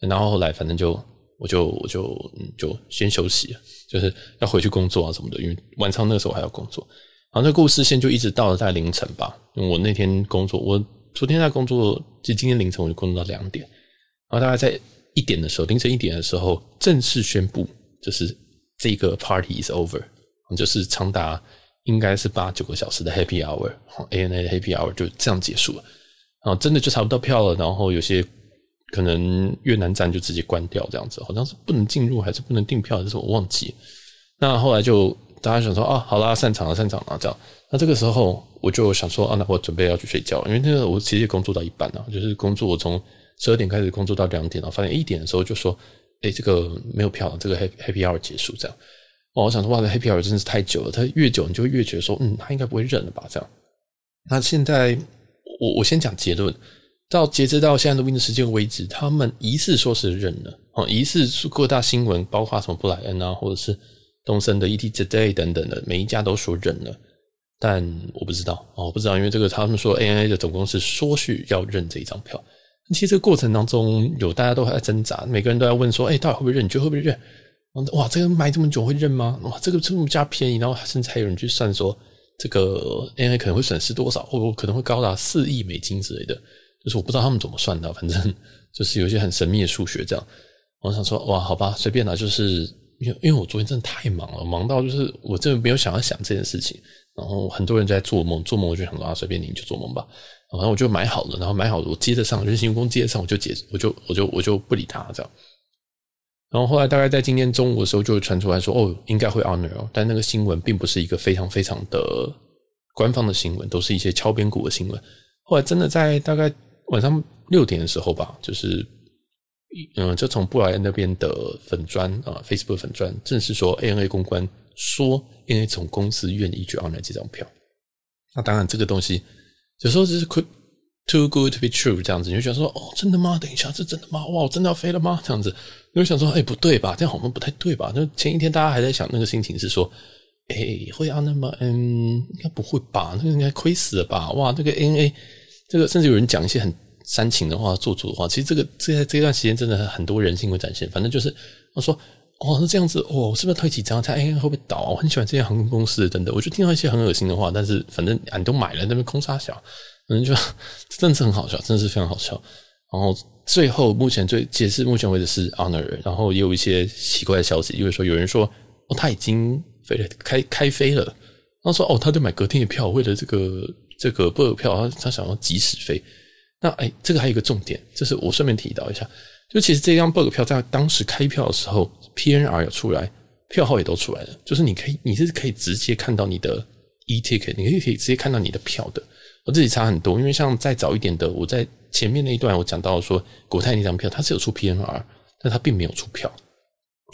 然后后来反正就我就我就嗯就先休息，就是要回去工作啊什么的，因为晚上那个时候还要工作。然后那故事线就一直到了在凌晨吧，因为我那天工作，我昨天在工作，就今天凌晨我就工作到两点，然后大概在一点的时候，凌晨一点的时候正式宣布，就是。这个 party is over，就是长达应该是八九个小时的 happy hour，ANA 的 happy hour 就这样结束了。然后真的就查不到票了，然后有些可能越南站就直接关掉，这样子好像是不能进入还是不能订票，这是我忘记。那后来就大家想说啊，好啦，散场了，散场了，这样。那这个时候我就想说啊，那我准备要去睡觉，因为那个我其实工作到一半了，就是工作我从十二点开始工作到两点，然后发现一点的时候就说。哎，这个没有票，这个 happy happy hour 结束这样。哦，我想说，哇，这 happy hour 真的是太久了。它越久，你就会越觉得说，嗯，他应该不会认了吧？这样。那现在，我我先讲结论。到截止到现在录音的时间为止，他们疑似说是认了。哦，疑似各大新闻，包括什么布莱恩啊，或者是东森的 ET Today 等等的，每一家都说认了。但我不知道，哦，我不知道，因为这个他们说 ANA 的总公司说是要认这一张票。其实这个过程当中有大家都还在挣扎，每个人都在问说：“哎，到底会不会认？你觉得会不会认？”哇，这个买这么久会认吗？哇，这个这么加便宜，然后甚至还有人去算说，这个 ANA 可能会损失多少，或可能会高达四亿美金之类的。就是我不知道他们怎么算的，反正 就是有一些很神秘的数学这样。我想说，哇，好吧，随便啦，就是因为因为我昨天真的太忙了，忙到就是我真的没有想要想这件事情。然后很多人在做梦，做梦我就想说啊，随便你，你就做梦吧。然后我就买好了，然后买好了，我接着上，就是新工接着上，我就解，我就我就我就不理他这样。然后后来大概在今天中午的时候，就传出来说，哦，应该会 honor，但那个新闻并不是一个非常非常的官方的新闻，都是一些敲边鼓的新闻。后来真的在大概晚上六点的时候吧，就是嗯，就从布莱恩那边的粉砖啊，Facebook 粉砖正式说，ANA 公关说，ANA 总公司愿意去 honor 这张票。那当然这个东西。有时候就是 too good to be true 这样子，你就想说哦，真的吗？等一下，是真的吗？哇，我真的要飞了吗？这样子，你就想说，哎，不对吧？这样好像不太对吧？那前一天大家还在想那个心情是说，哎，会啊，那么嗯，应该不会吧？那个应该亏死了吧？哇，这个 N A 这个甚至有人讲一些很煽情的话、做作的话。其实这个这这段时间真的很多人性会展现。反正就是我说。哦，是这样子哦，我是不是推几张？他哎会不会倒啊？我很喜欢这些航空公司等等，我就听到一些很恶心的话，但是反正俺都买了，那边空差小，反正就 真的是很好笑，真的是非常好笑。然后最后目前最解释目前为止是 Honor，然后也有一些奇怪的消息，就是说有人说哦他已经飞了，开开飞了，然后说哦他就买隔天的票，为了这个这个 bug 票，他他想要即时飞。那哎，这个还有一个重点，就是我顺便提到一下。就其实这张 bug 票在当时开票的时候，PNR 有出来，票号也都出来了。就是你可以，你是可以直接看到你的 e-ticket，你可以可以直接看到你的票的。我自己差很多，因为像再早一点的，我在前面那一段我讲到说国泰那张票它是有出 PNR，但它并没有出票，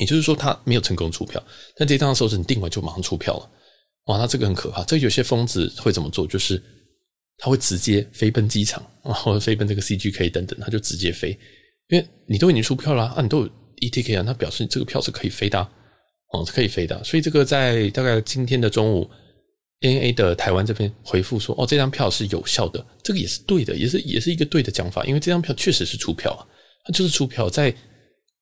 也就是说它没有成功出票。但这张的时候是你订完就马上出票了。哇，那这个很可怕。这有些疯子会怎么做？就是他会直接飞奔机场，然后飞奔这个 CGK 等等，他就直接飞，因为你都已经出票了啊，你都有 ETK 啊，那表示你这个票是可以飞的哦，是可以飞的。所以这个在大概今天的中午，ANA 的台湾这边回复说，哦，这张票是有效的，这个也是对的，也是也是一个对的讲法，因为这张票确实是出票啊，它就是出票，在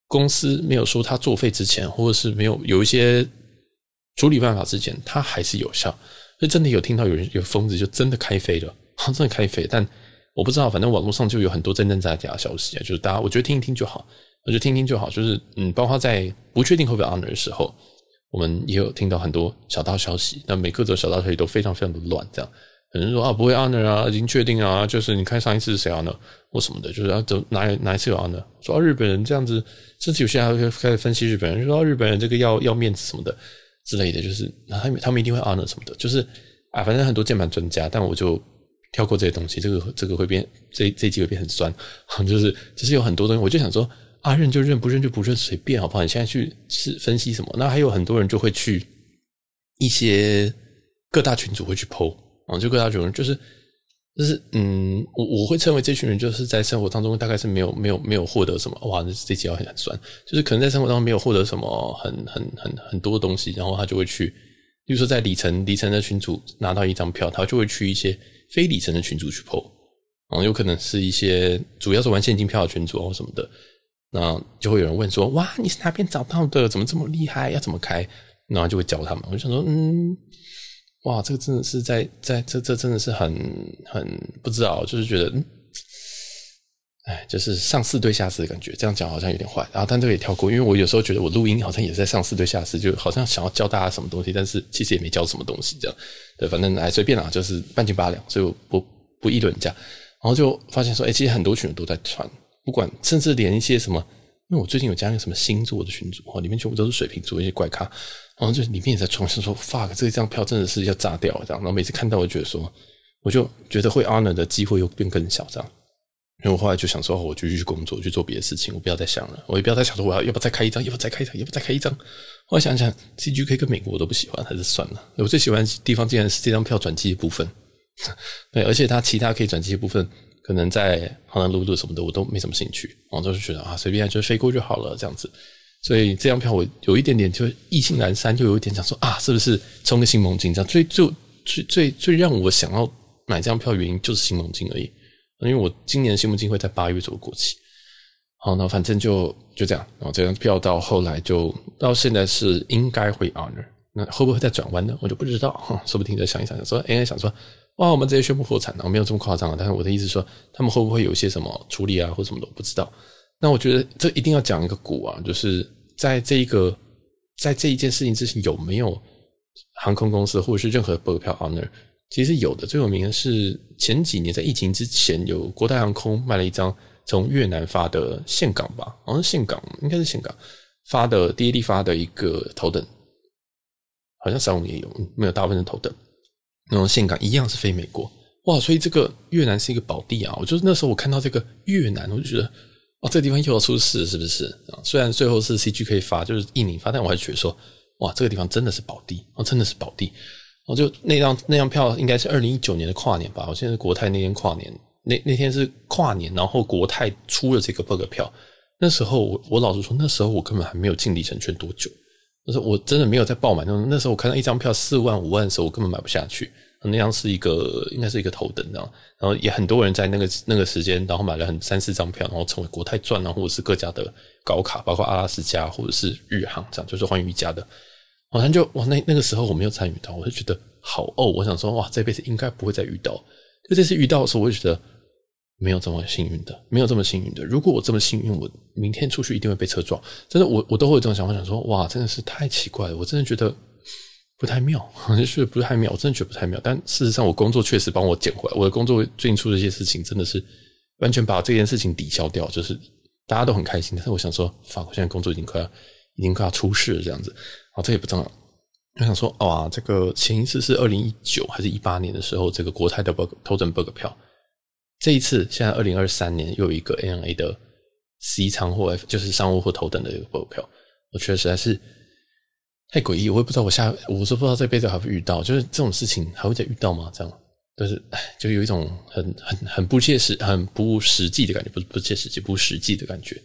公司没有说他作废之前，或者是没有有一些。处理办法之前，它还是有效，所以真的有听到有人有疯子就真的开飞了，真的开飞。但我不知道，反正网络上就有很多真真假假的消息啊，就是大家我觉得听一听就好，我觉得听听就好。就是嗯，包括在不确定会不会 honor 的时候，我们也有听到很多小道消息，那每个的小道消息都非常非常的乱，这样有人说啊不会 honor 啊，已经确定啊，就是你看上一次是谁 honor 或什么的，就是啊走哪哪一次有 honor，说、啊、日本人这样子，甚至有些人还会开始分析日本人，说、啊、日本人这个要要面子什么的。之类的就是，他们他们一定会 honor 什么的，就是啊，反正很多键盘专家，但我就跳过这些东西。这个这个会变，这这一集会变很酸，就是就是有很多东西，我就想说啊，认就认，不认就不认，随便好不好？你现在去是分析什么？那还有很多人就会去一些各大群组会去 po 啊，就各大群组就是。就是嗯，我我会称为这群人，就是在生活当中大概是没有没有没有获得什么哇，这集要很酸，就是可能在生活当中没有获得什么很很很很多东西，然后他就会去，比如说在里程里程的群组拿到一张票，他就会去一些非里程的群主去 po，然后有可能是一些主要是玩现金票的群主或什么的，那就会有人问说哇，你是哪边找到的？怎么这么厉害？要怎么开？然后就会教他们。我就想说嗯。哇，这个真的是在在这这真的是很很不知道，就是觉得，嗯，哎，就是上四对下四的感觉。这样讲好像有点坏，然后但这个也跳过，因为我有时候觉得我录音好像也是在上四对下四，就好像想要教大家什么东西，但是其实也没教什么东西，这样。对，反正哎随便啦，就是半斤八两，所以我不不议论人家。然后就发现说，哎，其实很多群都在传，不管甚至连一些什么，因为我最近有加一个什么星座的群组，哦，里面全部都是水瓶座一些怪咖。然后就里面也在传，说 fuck 这张票真的是要炸掉这样。然后每次看到，我觉得说，我就觉得会 honor 的机会又变更小这样。因为我后来就想说，我继续去工作，去做别的事情，我不要再想了，我也不要再想说我要要不要再开一张，要不要再开一张，要不要再开一张。后来想想，CGK 跟美国我都不喜欢，还是算了。我最喜欢的地方竟然是这张票转机的部分，对，而且它其他可以转机的部分，可能在航南路路什么的，我都没什么兴趣。然后就是觉得啊，随便就飞过就好了这样子。所以这张票我有一点点就意兴阑珊，就有一点想说啊，是不是冲个新盟金这样？最最最最最让我想要买这张票原因就是新盟金而已，因为我今年的新盟金会在八月左右过期。好，那反正就就这样。然后这张票到后来就到现在是应该会 honor，那会不会再转弯呢？我就不知道。说不定再想一想，想说哎，想说哇，我们直接宣布破产了，没有这么夸张啊。但是我的意思说，他们会不会有一些什么处理啊，或什么的，我不知道。那我觉得这一定要讲一个鼓啊，就是在这一个，在这一件事情之前有没有航空公司或者是任何波票 honor？其实有的，最有名的是前几年在疫情之前，有国泰航空卖了一张从越南发的岘港吧，好像是岘港，应该是岘港发的 DAD 发的一个头等，好像商务也有，没有大部分的头等。然后岘港一样是飞美国，哇！所以这个越南是一个宝地啊！我就是那时候我看到这个越南，我就觉得。哦，这个地方又要出事，是不是啊？虽然最后是 CG 可以发，就是印尼发，但我还是觉得说，哇，这个地方真的是宝地哦，真的是宝地。我就那张那张票应该是二零一九年的跨年吧？我现在是国泰那天跨年，那那天是跨年，然后国泰出了这个 bug 票。那时候我我老实说，那时候我根本还没有进里程券多久，那时候我真的没有在爆买那。那时候我看到一张票四万五万的时候，我根本买不下去。那张是一个，应该是一个头等这样，然后也很多人在那个那个时间，然后买了很三四张票，然后成为国泰钻啊，或者是各家的高卡，包括阿拉斯加或者是日航这样，就是寰宇一家的。好像就哇，那那个时候我没有参与到，我就觉得好哦，我想说哇，这辈子应该不会再遇到。就这次遇到的时候，我就觉得没有这么幸运的，没有这么幸运的。如果我这么幸运，我明天出去一定会被车撞。真的，我我都会有这种想法，想说哇，真的是太奇怪了，我真的觉得。不太妙，好像是不太妙，我真的觉得不太妙。但事实上，我工作确实帮我捡回来。我的工作最近出的一些事情，真的是完全把这件事情抵消掉，就是大家都很开心。但是我想说，法国现在工作已经快要，已经快要出事了，这样子。啊，这也不重要。我想说，哇，这个前一次是二零一九还是一八年的时候，这个国泰的 bug 头等 bug 票。这一次，现在二零二三年又有一个 ANA 的 C 舱或 F，就是商务或头等的一个 Book 票。我觉得实在是。太诡异，我也不知道我下，我是不知道这辈子还会遇到，就是这种事情还会再遇到吗？这样，就是哎，就有一种很很很不切实、很不实际的感觉，不不切实际、不实际的感觉。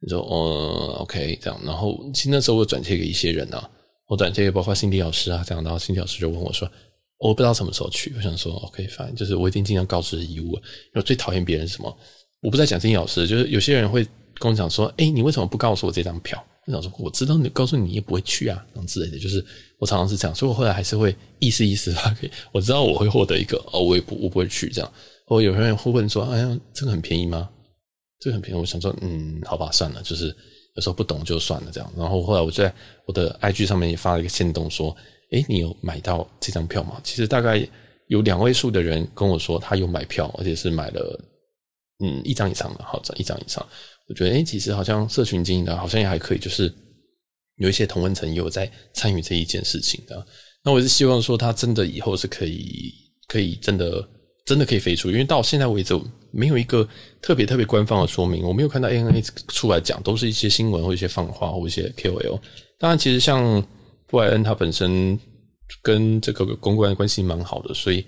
你说，哦，OK，这样，然后其实那时候我转借给一些人啊，我转借给包括心理老师啊，这样，然后心理老师就问我说，我不知道什么时候去，我想说，OK，反正就是我已经尽量告知义务了。我最讨厌别人什么？我不在讲心理老师，就是有些人会跟我讲说，哎，你为什么不告诉我这张票？我想说，我知道你告诉你，你也不会去啊，这样之类的。就是我常常是这样，所以我后来还是会意思意思发给。我知道我会获得一个哦，我也不我不会去这样。或有些人会问说，哎呀，这个很便宜吗？这个很便宜。我想说，嗯，好吧，算了，就是有时候不懂就算了这样。然后后来我就在我的 IG 上面也发了一个限动说，哎，你有买到这张票吗？其实大概有两位数的人跟我说他有买票，而且是买了嗯一张以上的，好，一张以上。我觉得，哎，其实好像社群经营的，好像也还可以，就是有一些同温层也有在参与这一件事情的。那我是希望说，他真的以后是可以，可以真的，真的可以飞出，因为到现在为止，没有一个特别特别官方的说明，我没有看到 ANA 出来讲，都是一些新闻或一些放话或一些 KOL。当然，其实像布莱恩他本身跟这个公关关系蛮好的，所以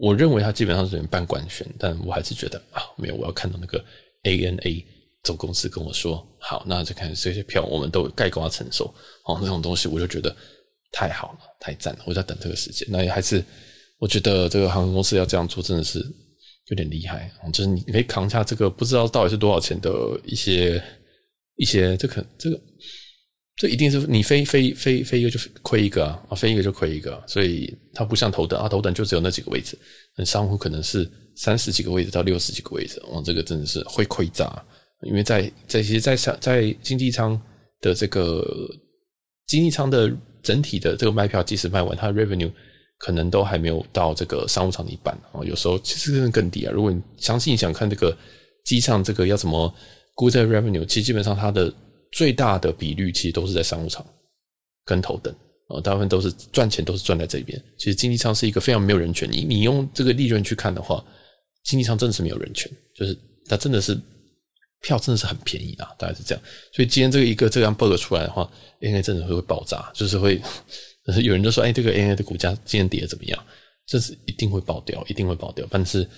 我认为他基本上是半官宣，但我还是觉得啊，没有，我要看到那个 ANA。总公司跟我说好，那就看这些票，我们都概括承受哦。那种东西我就觉得太好了，太赞了。我在等这个时间。那也还是我觉得这个航空公司要这样做，真的是有点厉害。就是你可以扛下这个不知道到底是多少钱的一些一些，这个这个这一定是你飞飞飞飞一个就亏一个啊，飞一个就亏一个。所以它不像头等啊，头等就只有那几个位置，那商务可能是三十几个位置到六十几个位置。哦，这个真的是会亏炸。因为在在其实，在在经济舱的这个经济舱的整体的这个卖票，即使卖完，它的 revenue 可能都还没有到这个商务舱的一半啊。有时候其实更更低啊。如果你详细想看这个机上这个要怎么估这个 revenue，其实基本上它的最大的比率其实都是在商务舱跟头等啊，大部分都是赚钱都是赚在这边。其实经济舱是一个非常没有人权，你你用这个利润去看的话，经济舱真的是没有人权，就是它真的是。票真的是很便宜啊，大概是这样。所以今天这个一个这样 bug 出来的话应该真的会爆炸，就是会，就是有人就说，哎，这个 AI 的股价今天跌的怎么样？这是一定会爆掉，一定会爆掉。但是，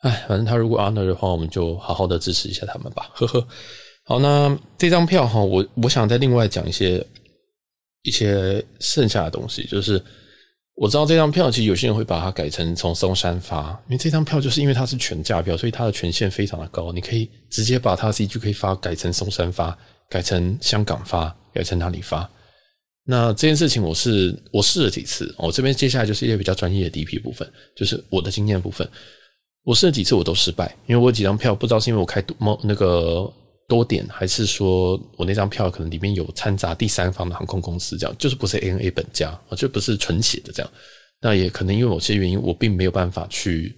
哎，反正他如果 honor 的话，我们就好好的支持一下他们吧。呵呵。好，那这张票哈，我我想再另外讲一些一些剩下的东西，就是。我知道这张票其实有些人会把它改成从松山发，因为这张票就是因为它是全价票，所以它的权限非常的高。你可以直接把它 CG 发改成松山发，改成香港发，改成哪里发。那这件事情我是我试了几次，我这边接下来就是一些比较专业的 DP 部分，就是我的经验部分。我试了几次我都失败，因为我有几张票不知道是因为我开猫那个。多点，还是说我那张票可能里面有掺杂第三方的航空公司，这样就是不是 ANA 本家啊，就不是纯写的这样。那也可能因为某些原因，我并没有办法去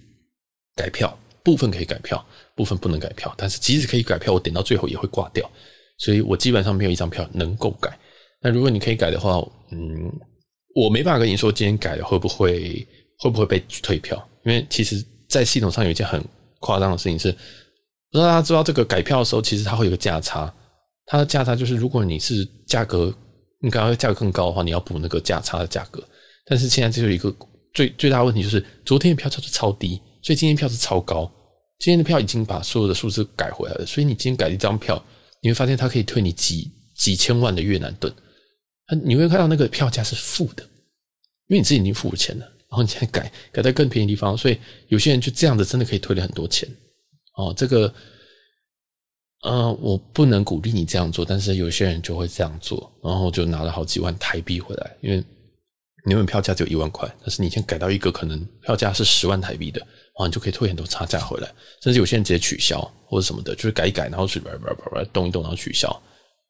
改票，部分可以改票，部分不能改票。但是即使可以改票，我点到最后也会挂掉，所以我基本上没有一张票能够改。那如果你可以改的话，嗯，我没办法跟你说今天改了会不会会不会被退票，因为其实在系统上有一件很夸张的事情是。不知道大家知道这个改票的时候，其实它会有个价差。它的价差就是，如果你是价格，你刚刚价格更高的话，你要补那个价差的价格。但是现在就有一个最最大的问题，就是昨天的票价是超低，所以今天票是超高。今天的票已经把所有的数字改回来了，所以你今天改一张票，你会发现它可以退你几几千万的越南盾。你会看到那个票价是负的，因为你自己已经付了钱了，然后你现在改改在更便宜的地方，所以有些人就这样子真的可以退了很多钱。哦，这个，呃，我不能鼓励你这样做，但是有些人就会这样做，然后就拿了好几万台币回来，因为你们票价只有一万块，但是你先改到一个可能票价是十万台币的，哦，你就可以退很多差价回来，甚至有些人直接取消或者什么的，就是改一改，然后去叭叭叭叭动一动，然后取消。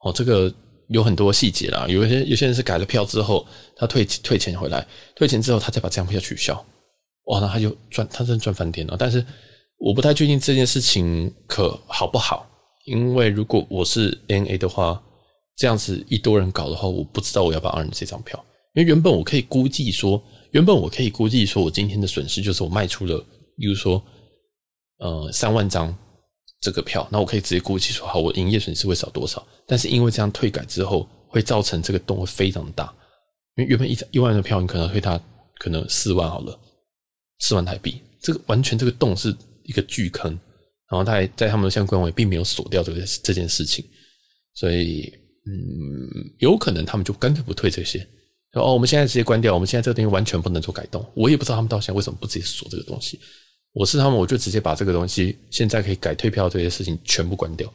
哦，这个有很多细节啦，有些有些人是改了票之后，他退退钱回来，退钱之后他再把这张票取消，哇，那他就赚，他真赚翻天了，但是。我不太确定这件事情可好不好，因为如果我是 N A 的话，这样子一多人搞的话，我不知道我要不要按这张票。因为原本我可以估计说，原本我可以估计说我今天的损失就是我卖出了，比如说，呃，三万张这个票，那我可以直接估计说，好，我营业损失会少多少。但是因为这样退改之后，会造成这个洞会非常大，因为原本一一万的票，你可能退他可能四万好了，四万台币，这个完全这个洞是一个巨坑，然后他还在他们的相关官网并没有锁掉这个这件事情，所以嗯，有可能他们就干脆不退这些，说哦，我们现在直接关掉，我们现在这个东西完全不能做改动，我也不知道他们到现在为什么不直接锁这个东西。我是他们，我就直接把这个东西现在可以改退票这些事情全部关掉，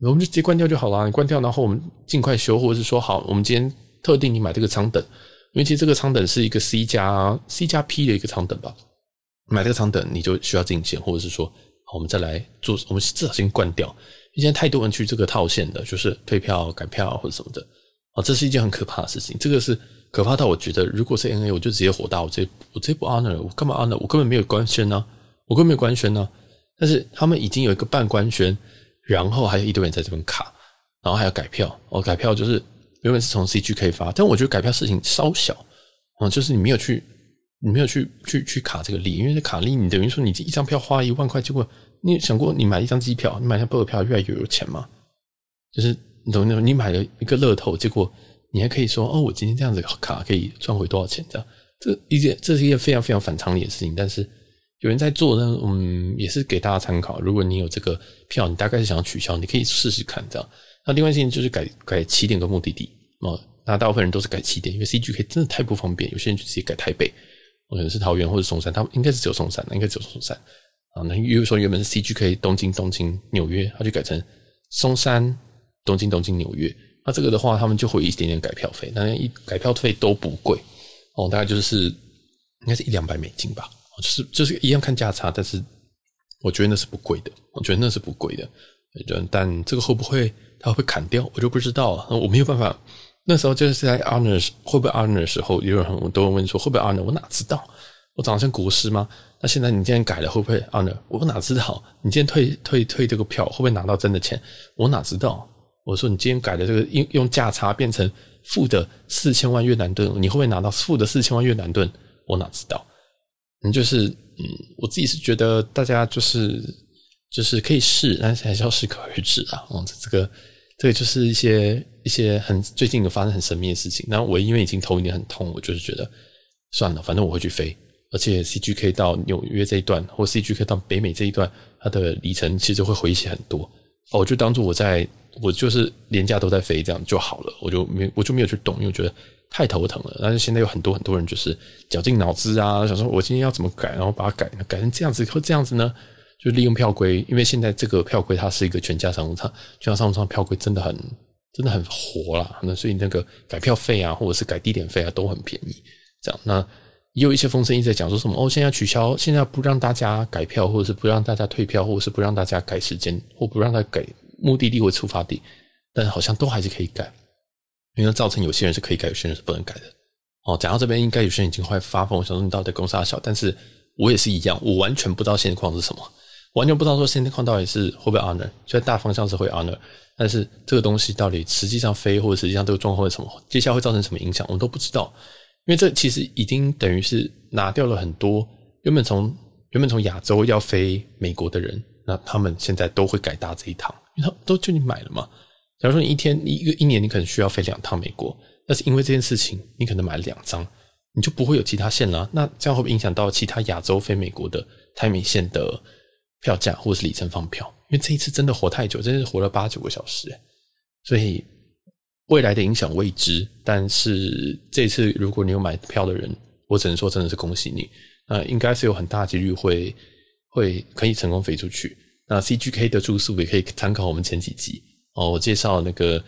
我们就直接关掉就好了。你关掉，然后我们尽快修，或者是说好，我们今天特定你买这个舱等，因为其实这个舱等是一个 C 加 C 加 P 的一个舱等吧。买这个舱等你就需要进线，或者是说好，我们再来做，我们至少先关掉。因为现在太多人去这个套线的，就是退票、改票或者什么的啊，这是一件很可怕的事情。这个是可怕到我觉得，如果是 NA，我就直接火大，我直接我直接不 honor 了，我干嘛 honor？我根本没有官宣呢。我根本没有官宣呢，但是他们已经有一个半官宣，然后还有一堆人在这边卡，然后还要改票。哦，改票就是原本是从 CGK 发，但我觉得改票事情稍小，啊，就是你没有去，你没有去去去卡这个利，因为这卡利，你等于说你一张票花一万块，结果你想过你买一张机票，你买一张博尔票越来越有钱吗？就是你懂那种，你买了一个乐透，结果你还可以说哦，我今天这样子卡可以赚回多少钱？这样，这一件这是一件非常非常反常理的事情，但是。有人在做呢，嗯，也是给大家参考。如果你有这个票，你大概是想要取消，你可以试试看这样。那另外一件就是改改起点跟目的地哦。那大部分人都是改起点，因为 CGK 真的太不方便。有些人就直接改台北，可能是桃园或者松山，他们应该是只有松山，应该只有松山啊。那比如说原本是 CGK 东京、东京、纽约，他就改成松山、东京、东京、纽约。那这个的话，他们就会一点点改票费，但一改票费都不贵哦，大概就是应该是一两百美金吧。就是就是一样看价差，但是我觉得那是不贵的，我觉得那是不贵的。但这个会不会它会砍掉，我就不知道了。我没有办法。那时候就是在 honor 会不会 honor 的时候，有人很多人问说会不会 honor，我哪知道？我长得像国师吗？那现在你今天改了会不会 honor？我哪知道？你今天退退退这个票会不会拿到真的钱？我哪知道？我说你今天改的这个用用价差变成负的四千万越南盾，你会不会拿到负的四千万越南盾？我哪知道？嗯，就是嗯，我自己是觉得大家就是就是可以试，但是还是要适可而止啊。哦，这个这个就是一些一些很最近有发生很神秘的事情。然后我因为已经头有点很痛，我就是觉得算了，反正我会去飞。而且 CGK 到纽约这一段，或 CGK 到北美这一段，它的里程其实会回血很多。哦，我就当做我在我就是连假都在飞这样就好了，我就没我就没有去动，因为我觉得。太头疼了，但是现在有很多很多人就是绞尽脑汁啊，想说我今天要怎么改，然后把它改改成这样子，或这样子呢？就利用票规，因为现在这个票规它是一个全价商务舱，全价商务舱票规真的很真的很活啦，那所以那个改票费啊，或者是改地点费啊，都很便宜。这样，那也有一些风声一直在讲说什么哦，现在取消，现在不让大家改票，或者是不让大家退票，或者是不让大家改时间，或不让他改目的地或出发地，但好像都还是可以改。因为造成有些人是可以改，有些人是不能改的。哦，讲到这边，应该有些人已经快发疯，想说你到底公杀小？但是我也是一样，我完全不知道现况是什么，完全不知道说现况到底是会不会 honor，虽然大方向是会 honor，但是这个东西到底实际上飞或者实际上这个状况是什么，接下来会造成什么影响，我们都不知道。因为这其实已经等于是拿掉了很多原本从原本从亚洲要飞美国的人，那他们现在都会改搭这一趟，因为他都就你买了嘛。假如说你一天一个一年你可能需要飞两趟美国，但是因为这件事情你可能买了两张，你就不会有其他线了。那这样会不会影响到其他亚洲飞美国的台美线的票价或者是里程放票？因为这一次真的活太久，真是活了八九个小时，所以未来的影响未知。但是这次如果你有买票的人，我只能说真的是恭喜你，那应该是有很大几率会会可以成功飞出去。那 CGK 的住宿也可以参考我们前几集。哦，我介绍那个，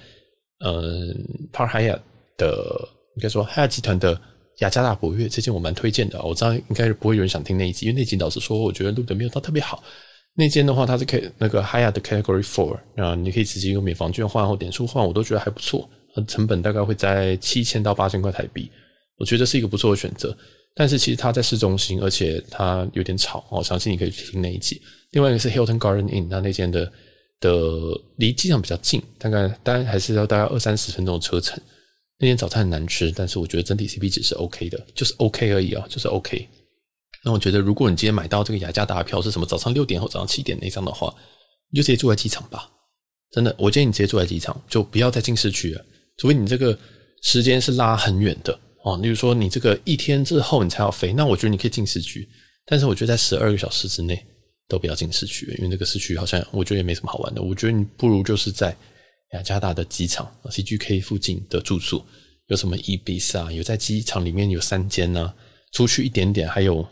呃，Park Hyatt 的，应该说哈亚集团的雅加达博悦，这件我蛮推荐的。我知道应该是不会有人想听那一集，因为那集老实说，我觉得录的没有到特别好。那间的话，它是 K 那个哈亚的 Category Four，啊，你可以直接用免房券换或点数换，我都觉得还不错。成本大概会在七千到八千块台币，我觉得是一个不错的选择。但是其实它在市中心，而且它有点吵。我相信你可以去听那一集。另外一个是 Hilton Garden Inn，那那间的。的离机场比较近，大概当然还是要大概二三十分钟的车程。那天早餐很难吃，但是我觉得整体 CP 值是 OK 的，就是 OK 而已啊，就是 OK。那我觉得如果你今天买到这个雅加达的票是什么早上六点或早上七点那张的话，你就直接住在机场吧。真的，我建议你直接住在机场，就不要再进市区了，除非你这个时间是拉很远的哦。例如说，你这个一天之后你才要飞，那我觉得你可以进市区，但是我觉得在十二个小时之内都不要进市区，因为那个市区好像我觉得也没什么好玩的。我觉得你不如就是在雅加达的机场 CGK 附近的住宿，有什么 E B 上，有在机场里面有三间呢、出去一点点还有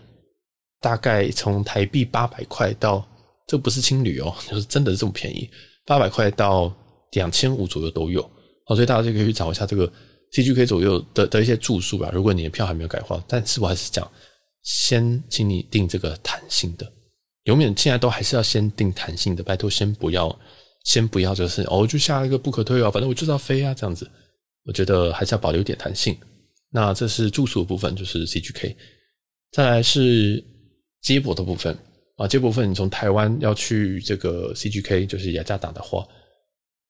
大概从台币八百块到，这不是青旅哦，就是真的是这么便宜，八百块到两千五左右都有。好，所以大家就可以去找一下这个 CGK 左右的的一些住宿吧。如果你的票还没有改换，但是我还是讲，先请你订这个弹性的，永远现在都还是要先定弹性的，拜托先不要，先不要就是哦，就下一个不可退啊，反正我就是要飞啊这样子。我觉得还是要保留点弹性。那这是住宿部分，就是 CGK。再来是接驳的部分啊，接驳部分你从台湾要去这个 CGK，就是雅加达的话。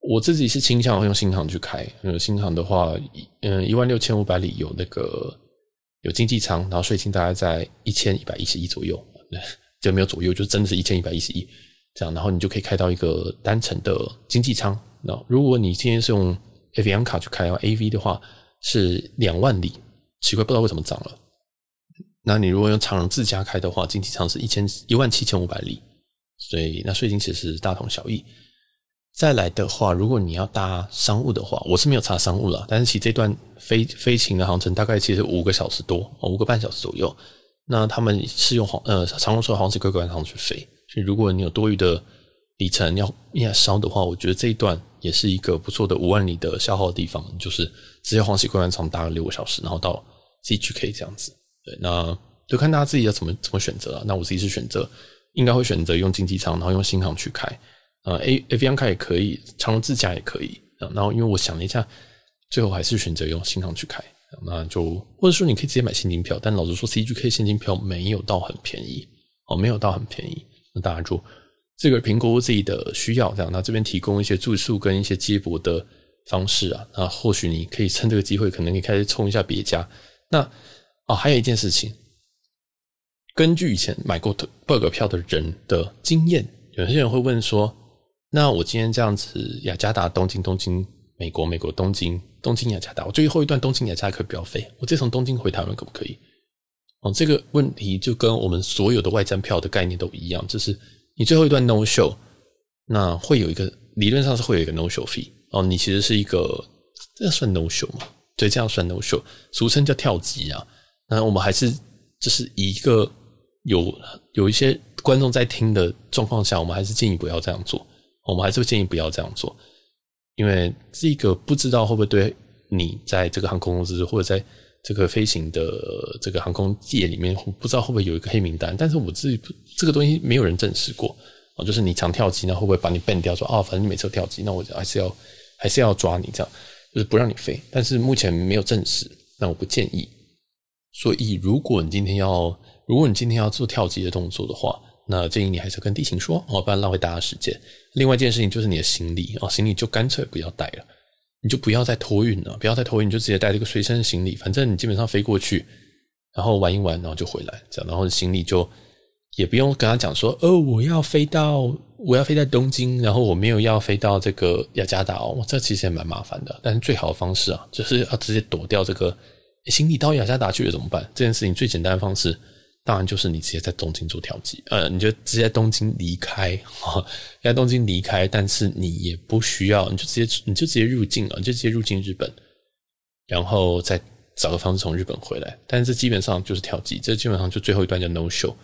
我自己是倾向用新航去开，嗯，新航的话，嗯，一万六千五百里有那个有经济舱，然后税金大概在一千一百一十一左右，就没有左右，就真的是一千一百一十亿这样，然后你就可以开到一个单程的经济舱。那如果你今天是用 AVM 卡去开的话，AV 的话是两万里，奇怪不知道为什么涨了。那你如果用长荣自家开的话，经济舱是一千一万七千五百里，所以那税金其实是大同小异。再来的话，如果你要搭商务的话，我是没有查商务了。但是其实这段飞飞行的航程大概其实五个小时多，五个半小时左右。那他们是用黄呃长荣说黄石龟管航去飞，所以如果你有多余的里程要要烧的话，我觉得这一段也是一个不错的五万里的消耗的地方，就是直接黄石龟管航搭了六个小时，然后到 CGK 这样子。对，那就看大家自己要怎么怎么选择了。那我自己是选择应该会选择用经济舱，然后用新航去开。呃 A A V I N 开也可以，长荣自驾也可以。然后，因为我想了一下，最后还是选择用新航去开。那就或者说，你可以直接买现金票，但老实说，CGK 现金票没有到很便宜哦，没有到很便宜。那大家就这个评估自己的需要，这样。那这边提供一些住宿跟一些接驳的方式啊，那或许你可以趁这个机会，可能你开始冲一下别家。那哦，还有一件事情，根据以前买过 bug 票的人的经验，有些人会问说。那我今天这样子，雅加达、东京、东京、美国、美国、东京、东京、雅加达，我最后一段东京雅加达可不要飞，我直接从东京回台湾可不可以？哦，这个问题就跟我们所有的外站票的概念都一样，就是你最后一段 no show，那会有一个理论上是会有一个 no show fee 哦，你其实是一个这算 no show 吗？对，这样算 no show，俗称叫跳机啊。那我们还是就是以一个有有一些观众在听的状况下，我们还是建议不要这样做。我们还是建议不要这样做，因为这个不知道会不会对你在这个航空公司或者在这个飞行的这个航空界里面，不知道会不会有一个黑名单。但是我自己这个东西没有人证实过啊，就是你常跳机，那会不会把你 ban 掉？说啊，反正你每次跳机，那我还是要还是要抓你这样，就是不让你飞。但是目前没有证实，那我不建议。所以如果你今天要，如果你今天要做跳机的动作的话，那建议你还是跟地勤说哦，不然浪费大家时间。另外一件事情就是你的行李哦，行李就干脆不要带了，你就不要再托运了，不要再托运，你就直接带这个随身行李，反正你基本上飞过去，然后玩一玩，然后就回来，这样，然后行李就也不用跟他讲说，哦，我要飞到我要飞在东京，然后我没有要飞到这个雅加达哦，这其实也蛮麻烦的。但是最好的方式啊，就是要直接躲掉这个行李到雅加达去了怎么办？这件事情最简单的方式。当然就是你直接在东京做调剂，呃，你就直接在东京离开，哈，在东京离开，但是你也不需要，你就直接你就直接入境了，你就直接入境日本，然后再找个方式从日本回来。但是这基本上就是调剂，这基本上就最后一段叫 no show。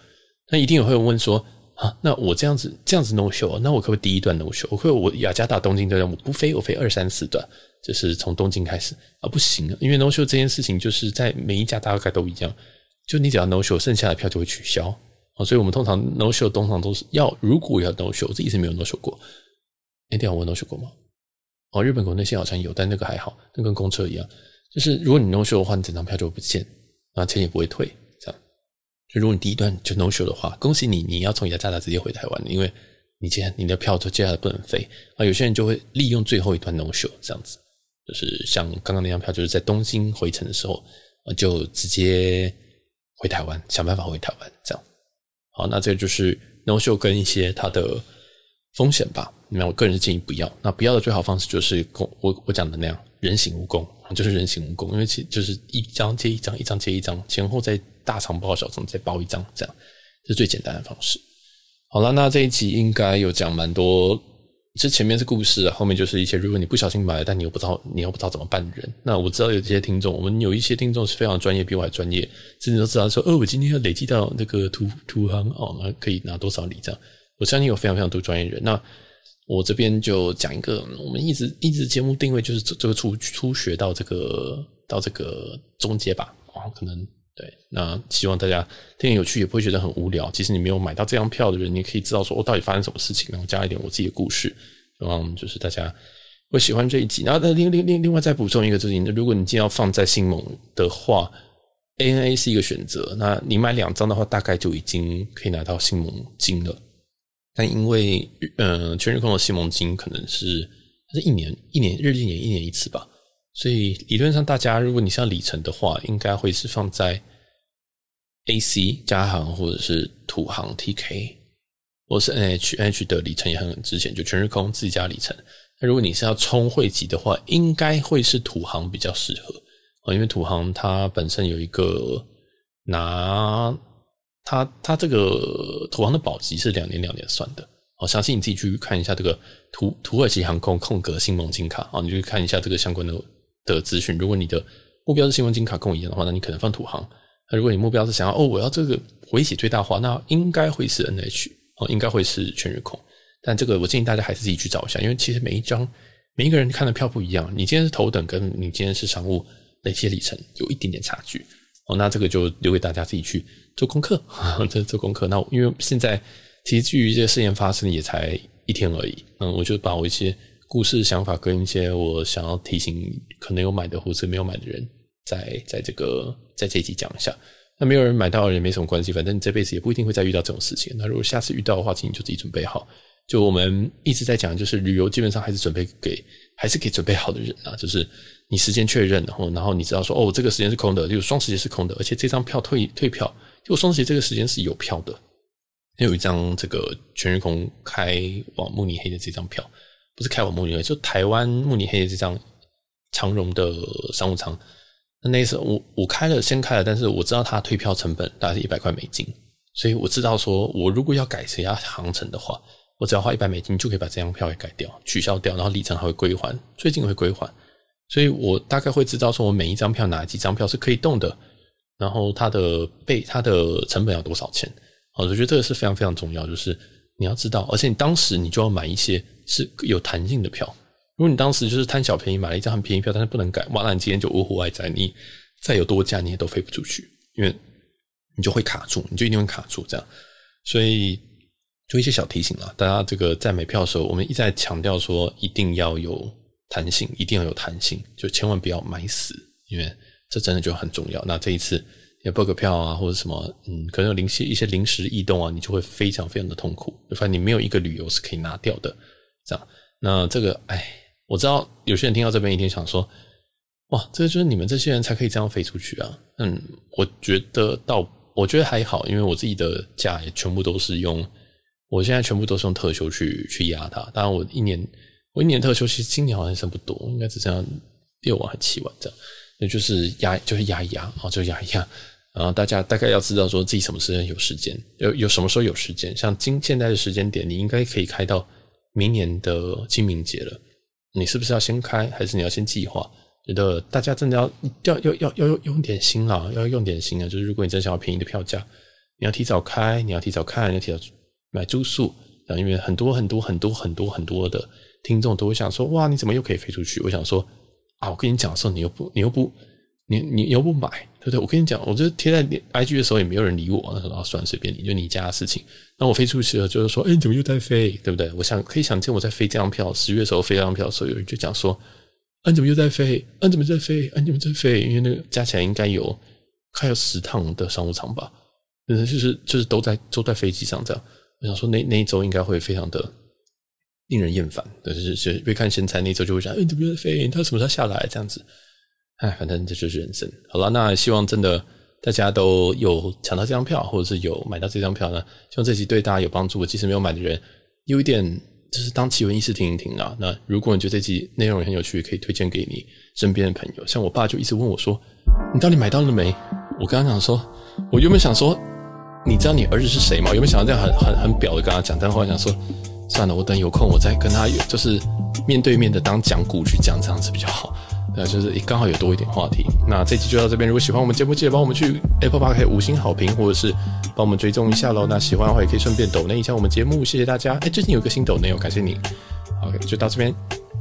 那一定有会问说啊，那我这样子这样子 no show，那我可不可以第一段 no show？我可以我雅加达东京这段我不飞，我飞二三四段，就是从东京开始啊？不行，因为 no show 这件事情就是在每一家大概都一样。就你只要 no show，剩下的票就会取消啊，所以我们通常 no show 通常都是要，如果要 no show，我自己是没有 no show 过。哎，对啊，我 no show 过吗？哦，日本国内线好像有，但那个还好，那跟公车一样，就是如果你 no show 的话，你整张票就会不见，那钱也不会退，这样。就如果你第一段就 no show 的话，恭喜你，你要从雅加达直接回台湾，因为你接你的票就接下来不能飞啊。有些人就会利用最后一段 no show 这样子，就是像刚刚那张票，就是在东京回程的时候啊，就直接。回台湾，想办法回台湾，这样。好，那这个就是 no show 跟一些它的风险吧。那我个人是建议不要。那不要的最好方式就是我我讲的那样，人形蜈蚣，就是人形蜈蚣，因为其就是一张接一张，一张接一张，前后再大肠包小肠再包一张，这样是最简单的方式。好了，那这一集应该有讲蛮多。这前面是故事啊，后面就是一些如果你不小心买了，但你又不知道你又不知道怎么办的人。那我知道有这些听众，我们有一些听众是非常专业，比我还专业，甚至都知道说，哦，我今天要累积到那个图图行哦，那可以拿多少礼这样。我相信有非常非常多专业人。那我这边就讲一个，我们一直一直节目定位就是这个初初学到这个到这个中阶吧，哦，可能。对，那希望大家听有趣，也不会觉得很无聊。即使你没有买到这张票的人，你可以知道说我到底发生什么事情，然后加一点我自己的故事，希望就是大家会喜欢这一集。然后另另另另外再补充一个事情，如果你既然要放在星盟的话，ANA 是一个选择。那你买两张的话，大概就已经可以拿到星盟金了。但因为嗯，全日空的星盟金可能是它是一年一年日历年一年一次吧。所以理论上，大家如果你是要里程的话，应该会是放在 AC 加航或者是土航 TK，或是 NH NH 的里程也很值钱，就全日空自己家里程。那如果你是要冲汇集的话，应该会是土航比较适合啊，因为土航它本身有一个拿它它这个土航的保级是两年两年算的。好，相信你自己去看一下这个土土耳其航空空格星盟金卡啊，你就看一下这个相关的。的资讯，如果你的目标是新闻金卡跟我一样的话，那你可能放土航。那如果你目标是想要哦，我要这个回血最大化，那应该会是 NH 哦，应该会是全日空。但这个我建议大家还是自己去找一下，因为其实每一张每一个人看的票不一样。你今天是头等，跟你今天是商务，累计里程有一点点差距哦。那这个就留给大家自己去做功课，这做功课。那因为现在其实距离这个事件发生也才一天而已，嗯，我就把我一些。故事想法跟一些我想要提醒可能有买的或者没有买的人，在在这个在这一集讲一下。那没有人买到也没什么关系，反正你这辈子也不一定会再遇到这种事情。那如果下次遇到的话，请你就自己准备好。就我们一直在讲，就是旅游基本上还是准备给还是给准备好的人啊。就是你时间确认，然后然后你知道说哦，这个时间是空的，就双十节是空的，而且这张票退退票，就双十节这个时间是有票的。有一张这个全日空开往慕尼黑的这张票。不是开往慕尼黑，就台湾慕尼黑这张长荣的商务舱。那那时候我我开了，先开了，但是我知道它退票成本大概是一百块美金，所以我知道说，我如果要改其他航程的话，我只要花一百美金就可以把这张票给改掉、取消掉，然后里程还会归还，最近会归还。所以我大概会知道说，我每一张票哪几张票是可以动的，然后它的被它的成本要多少钱。好我觉得这个是非常非常重要，就是你要知道，而且你当时你就要买一些。是有弹性的票。如果你当时就是贪小便宜买了一张很便宜票，但是不能改，哇，那你今天就呜呼哀哉，你再有多价你也都飞不出去，因为你就会卡住，你就一定会卡住这样。所以就一些小提醒啦，大家这个在买票的时候，我们一再强调说一定要有弹性，一定要有弹性，就千万不要买死，因为这真的就很重要。那这一次你 book 票啊，或者什么，嗯，可能有临时一些临时异动啊，你就会非常非常的痛苦，就发现你没有一个旅游是可以拿掉的。这样，那这个，哎，我知道有些人听到这边一定想说，哇，这个就是你们这些人才可以这样飞出去啊。嗯，我觉得倒，我觉得还好，因为我自己的假也全部都是用，我现在全部都是用特休去去压它。当然，我一年我一年特休其实今年好像剩不多，应该只剩下六万还七万这样。那就是压，就是压一压，好，就压一压。然后大家大概要知道说自己什么时间有时间，有有什么时候有时间。像今现在的时间点，你应该可以开到。明年的清明节了，你是不是要先开，还是你要先计划？觉得大家真的要要要要要用点心啊，要用点心啊！就是如果你真想要便宜的票价，你要提早开，你要提早看，你要提早买住宿啊！因为很多很多很多很多很多的听众都会想说：哇，你怎么又可以飞出去？我想说啊，我跟你讲的时候，你又不，你又不。你你又不买，对对？我跟你讲，我就贴在 IG 的时候也没有人理我，那时候算，随便你，就你家的事情。那我飞出去了，就是说，哎，你怎么又在飞？对不对？我想可以想见我在飞这张票，十月的时候飞这张票的时候，有人就讲说，嗯，怎么又在飞？嗯，怎么在飞？嗯，怎么在飞？因为那个加起来应该有快要十趟的商务舱吧，就是就是都在都在飞机上这样。我想说那那一周应该会非常的令人厌烦，就是就是别看现在那一周就会想，哎，你怎么又在飞？他什么时候下来？这样子。哎，反正这就是人生。好了，那希望真的大家都有抢到这张票，或者是有买到这张票呢。希望这集对大家有帮助。即使没有买的人，有一点就是当奇闻异事听一听啊。那如果你觉得这集内容很有趣，可以推荐给你身边的朋友。像我爸就一直问我说：“你到底买到了没？”我跟他讲说：“我原本想说，你知道你儿子是谁吗？”我原本想要这样很很很表的跟他讲，但后来想说，算了，我等有空我再跟他就是面对面的当讲古去讲这样子比较好。那就是刚好有多一点话题。那这期就到这边。如果喜欢我们节目，记得帮我们去 Apple Park 五星好评，或者是帮我们追踪一下喽。那喜欢的话也可以顺便抖内一下我们节目，谢谢大家。哎，最近有个新抖内哦，感谢你。OK，就到这边。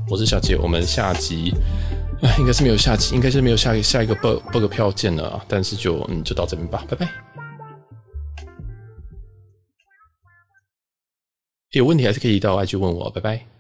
我是小杰，我们下集啊，应该是没有下集，应该是没有下下一个 bug bug 票见了啊。但是就嗯，就到这边吧，拜拜。有问题还是可以到 IG 问我，拜拜。